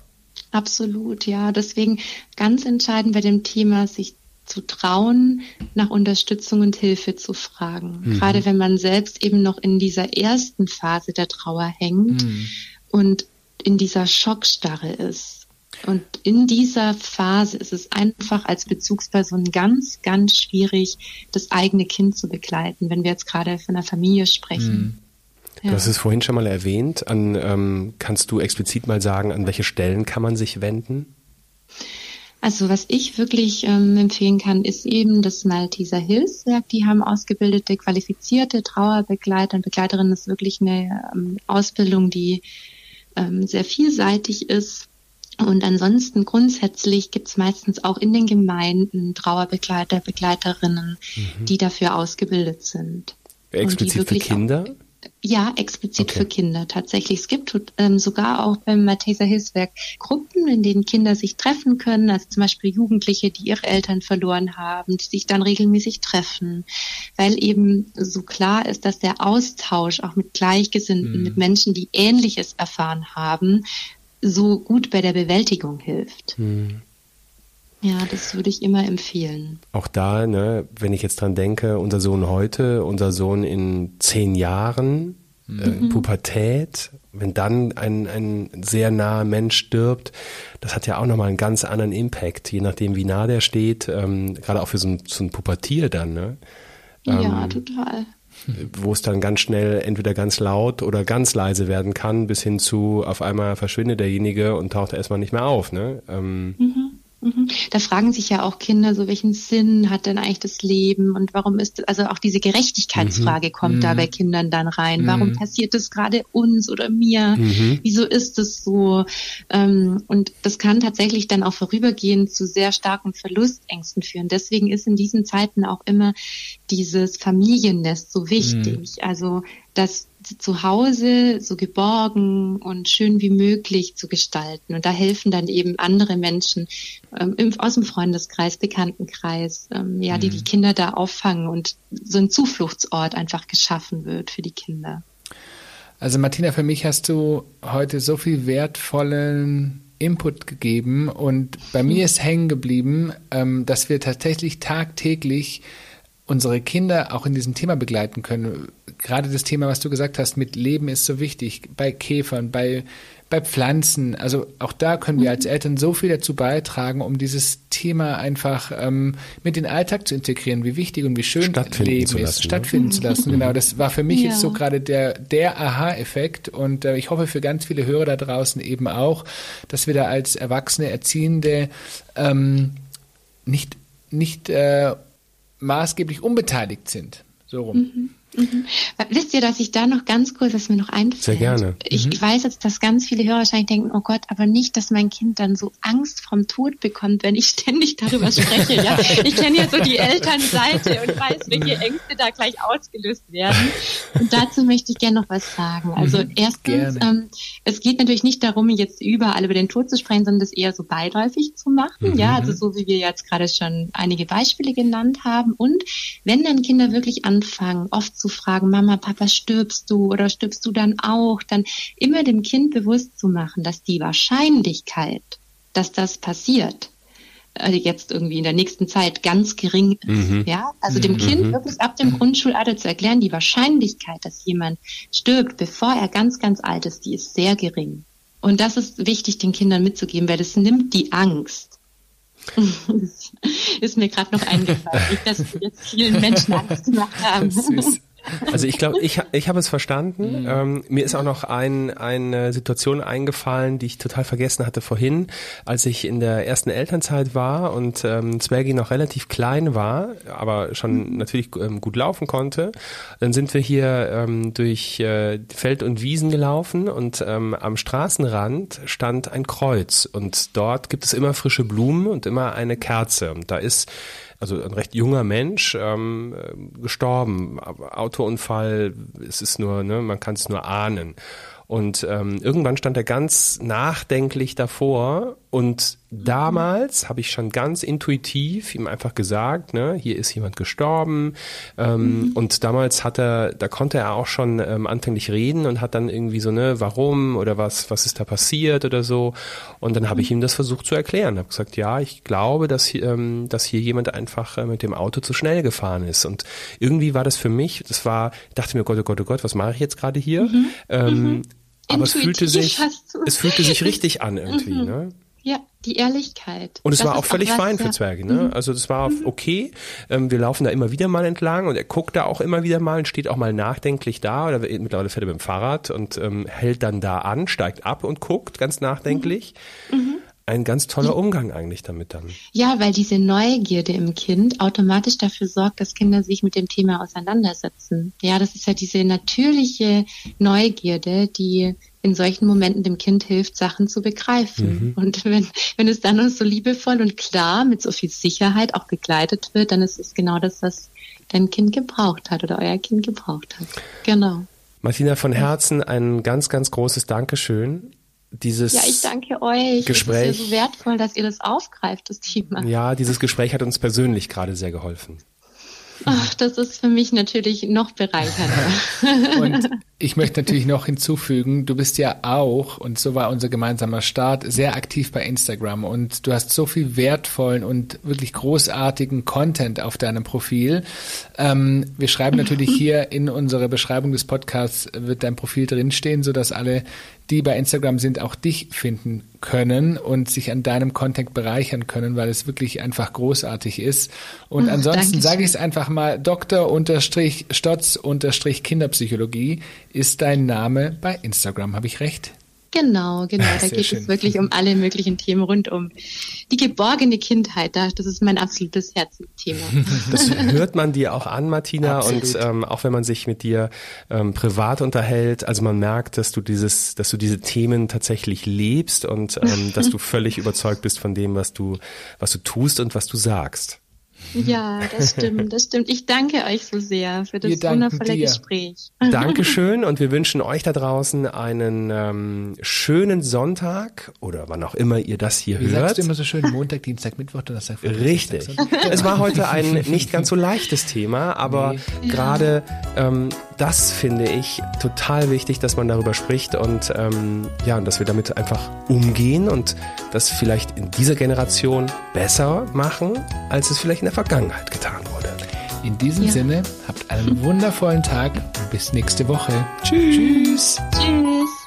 Absolut, ja. Deswegen ganz entscheidend bei dem Thema, sich zu trauen, nach Unterstützung und Hilfe zu fragen. Mhm. Gerade wenn man selbst eben noch in dieser ersten Phase der Trauer hängt mhm. und in dieser Schockstarre ist. Und in dieser Phase ist es einfach als Bezugsperson ganz, ganz schwierig, das eigene Kind zu begleiten, wenn wir jetzt gerade von einer Familie sprechen. Mhm. Du hast es vorhin schon mal erwähnt. An, ähm, kannst du explizit mal sagen, an welche Stellen kann man sich wenden? Also was ich wirklich ähm, empfehlen kann, ist eben das Malteser Hilfswerk. Die haben ausgebildete, qualifizierte Trauerbegleiter und Begleiterinnen. Das ist wirklich eine ähm, Ausbildung, die ähm, sehr vielseitig ist und ansonsten grundsätzlich gibt es meistens auch in den Gemeinden Trauerbegleiter, Begleiterinnen, mhm. die dafür ausgebildet sind. Explizit für Kinder? Auch, ja, explizit okay. für Kinder tatsächlich. Es gibt ähm, sogar auch beim Malteser Hilfswerk Gruppen, in denen Kinder sich treffen können, also zum Beispiel Jugendliche, die ihre Eltern verloren haben, die sich dann regelmäßig treffen, weil eben so klar ist, dass der Austausch auch mit Gleichgesinnten, mhm. mit Menschen, die Ähnliches erfahren haben, so gut bei der Bewältigung hilft. Hm. Ja, das würde ich immer empfehlen. Auch da, ne, wenn ich jetzt dran denke, unser Sohn heute, unser Sohn in zehn Jahren, äh, mhm. äh, Pubertät, wenn dann ein, ein sehr naher Mensch stirbt, das hat ja auch nochmal einen ganz anderen Impact, je nachdem, wie nah der steht, ähm, gerade auch für so ein, so ein Pubertier dann, ne? Ähm, ja, total wo es dann ganz schnell entweder ganz laut oder ganz leise werden kann, bis hin zu auf einmal verschwindet derjenige und taucht erstmal nicht mehr auf. Ne? Ähm, mhm. Mhm. Mhm. Da fragen sich ja auch Kinder so, welchen Sinn hat denn eigentlich das Leben und warum ist, also auch diese Gerechtigkeitsfrage mhm. kommt da mhm. bei Kindern dann rein. Warum passiert das gerade uns oder mir? Wieso ist es so? Ähm, und das kann tatsächlich dann auch vorübergehend zu sehr starken Verlustängsten führen. Deswegen ist in diesen Zeiten auch immer dieses Familiennest so wichtig. Also, dass zu Hause so geborgen und schön wie möglich zu gestalten. Und da helfen dann eben andere Menschen ähm, im, aus dem Freundeskreis, Bekanntenkreis, ähm, ja, mhm. die die Kinder da auffangen und so ein Zufluchtsort einfach geschaffen wird für die Kinder. Also Martina, für mich hast du heute so viel wertvollen Input gegeben und bei mir ist hängen geblieben, ähm, dass wir tatsächlich tagtäglich unsere Kinder auch in diesem Thema begleiten können. Gerade das Thema, was du gesagt hast, mit Leben ist so wichtig, bei Käfern, bei, bei Pflanzen. Also auch da können wir als mhm. Eltern so viel dazu beitragen, um dieses Thema einfach ähm, mit in den Alltag zu integrieren, wie wichtig und wie schön Leben ist, stattfinden zu lassen. Genau, das war für mich ja. jetzt so gerade der, der Aha-Effekt und äh, ich hoffe für ganz viele Hörer da draußen eben auch, dass wir da als Erwachsene, Erziehende ähm, nicht nicht äh, maßgeblich unbeteiligt sind. So rum. Mhm. Mhm. Wisst ihr, dass ich da noch ganz kurz, was mir noch einfällt? Sehr gerne. Ich mhm. weiß jetzt, dass ganz viele Hörer wahrscheinlich denken, oh Gott, aber nicht, dass mein Kind dann so Angst vom Tod bekommt, wenn ich ständig darüber spreche. ja? Ich kenne ja so die Elternseite und weiß, welche Ängste da gleich ausgelöst werden. Und dazu möchte ich gerne noch was sagen. Also mhm. erstens, ähm, es geht natürlich nicht darum, jetzt überall über den Tod zu sprechen, sondern das eher so beiläufig zu machen. Mhm. Ja, also so wie wir jetzt gerade schon einige Beispiele genannt haben. Und wenn dann Kinder wirklich anfangen, oft zu zu fragen, Mama, Papa, stirbst du oder stirbst du dann auch, dann immer dem Kind bewusst zu machen, dass die Wahrscheinlichkeit, dass das passiert, also jetzt irgendwie in der nächsten Zeit ganz gering ist. Mhm. Ja, also dem mhm. Kind wirklich ab dem Grundschulalter zu erklären, die Wahrscheinlichkeit, dass jemand stirbt, bevor er ganz, ganz alt ist, die ist sehr gering. Und das ist wichtig, den Kindern mitzugeben, weil das nimmt die Angst. ist mir gerade noch eingefallen, dass wir jetzt vielen Menschen Angst gemacht haben. Also ich glaube, ich, ich habe es verstanden. Mhm. Ähm, mir ist auch noch ein, eine Situation eingefallen, die ich total vergessen hatte vorhin, als ich in der ersten Elternzeit war und ähm, Zwergi noch relativ klein war, aber schon mhm. natürlich ähm, gut laufen konnte. Dann sind wir hier ähm, durch äh, Feld und Wiesen gelaufen und ähm, am Straßenrand stand ein Kreuz und dort gibt es immer frische Blumen und immer eine Kerze. Und da ist also ein recht junger Mensch, ähm, gestorben. Autounfall, es ist nur, ne, man kann es nur ahnen. Und ähm, irgendwann stand er ganz nachdenklich davor und damals habe ich schon ganz intuitiv ihm einfach gesagt, ne, hier ist jemand gestorben. Ähm, mhm. Und damals hat er, da konnte er auch schon ähm, anfänglich reden und hat dann irgendwie so, ne, warum oder was, was ist da passiert oder so. Und dann habe ich mhm. ihm das versucht zu erklären. Habe gesagt, ja, ich glaube, dass, ähm, dass hier jemand einfach äh, mit dem Auto zu schnell gefahren ist. Und irgendwie war das für mich, das war, ich dachte mir, Gott, oh Gott, oh Gott, was mache ich jetzt gerade hier? Mhm. Ähm, mhm. Aber es fühlte sich, es fühlte sich richtig an irgendwie, mhm. ne? Ja, die Ehrlichkeit. Und es das war auch völlig auch was, fein für Zwerge, ne? Mhm. Also das war mhm. okay. Ähm, wir laufen da immer wieder mal entlang und er guckt da auch immer wieder mal und steht auch mal nachdenklich da oder mittlerweile fährt er mit dem Fahrrad und ähm, hält dann da an, steigt ab und guckt ganz nachdenklich. Mhm. mhm. Ein ganz toller Umgang eigentlich damit dann. Ja, weil diese Neugierde im Kind automatisch dafür sorgt, dass Kinder sich mit dem Thema auseinandersetzen. Ja, das ist ja diese natürliche Neugierde, die in solchen Momenten dem Kind hilft, Sachen zu begreifen. Mhm. Und wenn, wenn es dann so liebevoll und klar mit so viel Sicherheit auch begleitet wird, dann ist es genau das, was dein Kind gebraucht hat oder euer Kind gebraucht hat. Genau. Martina, von Herzen ein ganz, ganz großes Dankeschön. Dieses ja, ich danke euch. Gespräch. Es ist ja so wertvoll, dass ihr das aufgreift, das Thema. Ja, dieses Gespräch hat uns persönlich gerade sehr geholfen. Ach, das ist für mich natürlich noch bereichernder. Und ich möchte natürlich noch hinzufügen, du bist ja auch, und so war unser gemeinsamer Start, sehr aktiv bei Instagram und du hast so viel wertvollen und wirklich großartigen Content auf deinem Profil. Ähm, wir schreiben natürlich hier in unserer Beschreibung des Podcasts wird dein Profil drinstehen, sodass alle die bei Instagram sind, auch dich finden können und sich an deinem Content bereichern können, weil es wirklich einfach großartig ist. Und ansonsten sage ich es einfach mal, Dr. Stotz Kinderpsychologie ist dein Name bei Instagram. Habe ich recht? Genau, genau. Da geht schön. es wirklich um alle möglichen Themen rund um die geborgene Kindheit. Das ist mein absolutes Herzensthema. Das hört man dir auch an, Martina. Absolut. Und ähm, auch wenn man sich mit dir ähm, privat unterhält, also man merkt, dass du dieses, dass du diese Themen tatsächlich lebst und ähm, dass du völlig überzeugt bist von dem, was du, was du tust und was du sagst. Ja, das stimmt, das stimmt. Ich danke euch so sehr für das wundervolle dir. Gespräch. Dankeschön und wir wünschen euch da draußen einen ähm, schönen Sonntag oder wann auch immer ihr das hier Wie hört. Sagst du immer so schön Montag, Dienstag, Mittwoch, Donnerstag, Freitag. Richtig. es war heute ein nicht ganz so leichtes Thema, aber nee. gerade ähm, das finde ich total wichtig, dass man darüber spricht und ähm, ja, und dass wir damit einfach umgehen und das vielleicht in dieser Generation besser machen, als es vielleicht in der Vergangenheit getan wurde. In diesem ja. Sinne, habt einen wundervollen Tag und bis nächste Woche. Tschüss. Tschüss. Tschüss.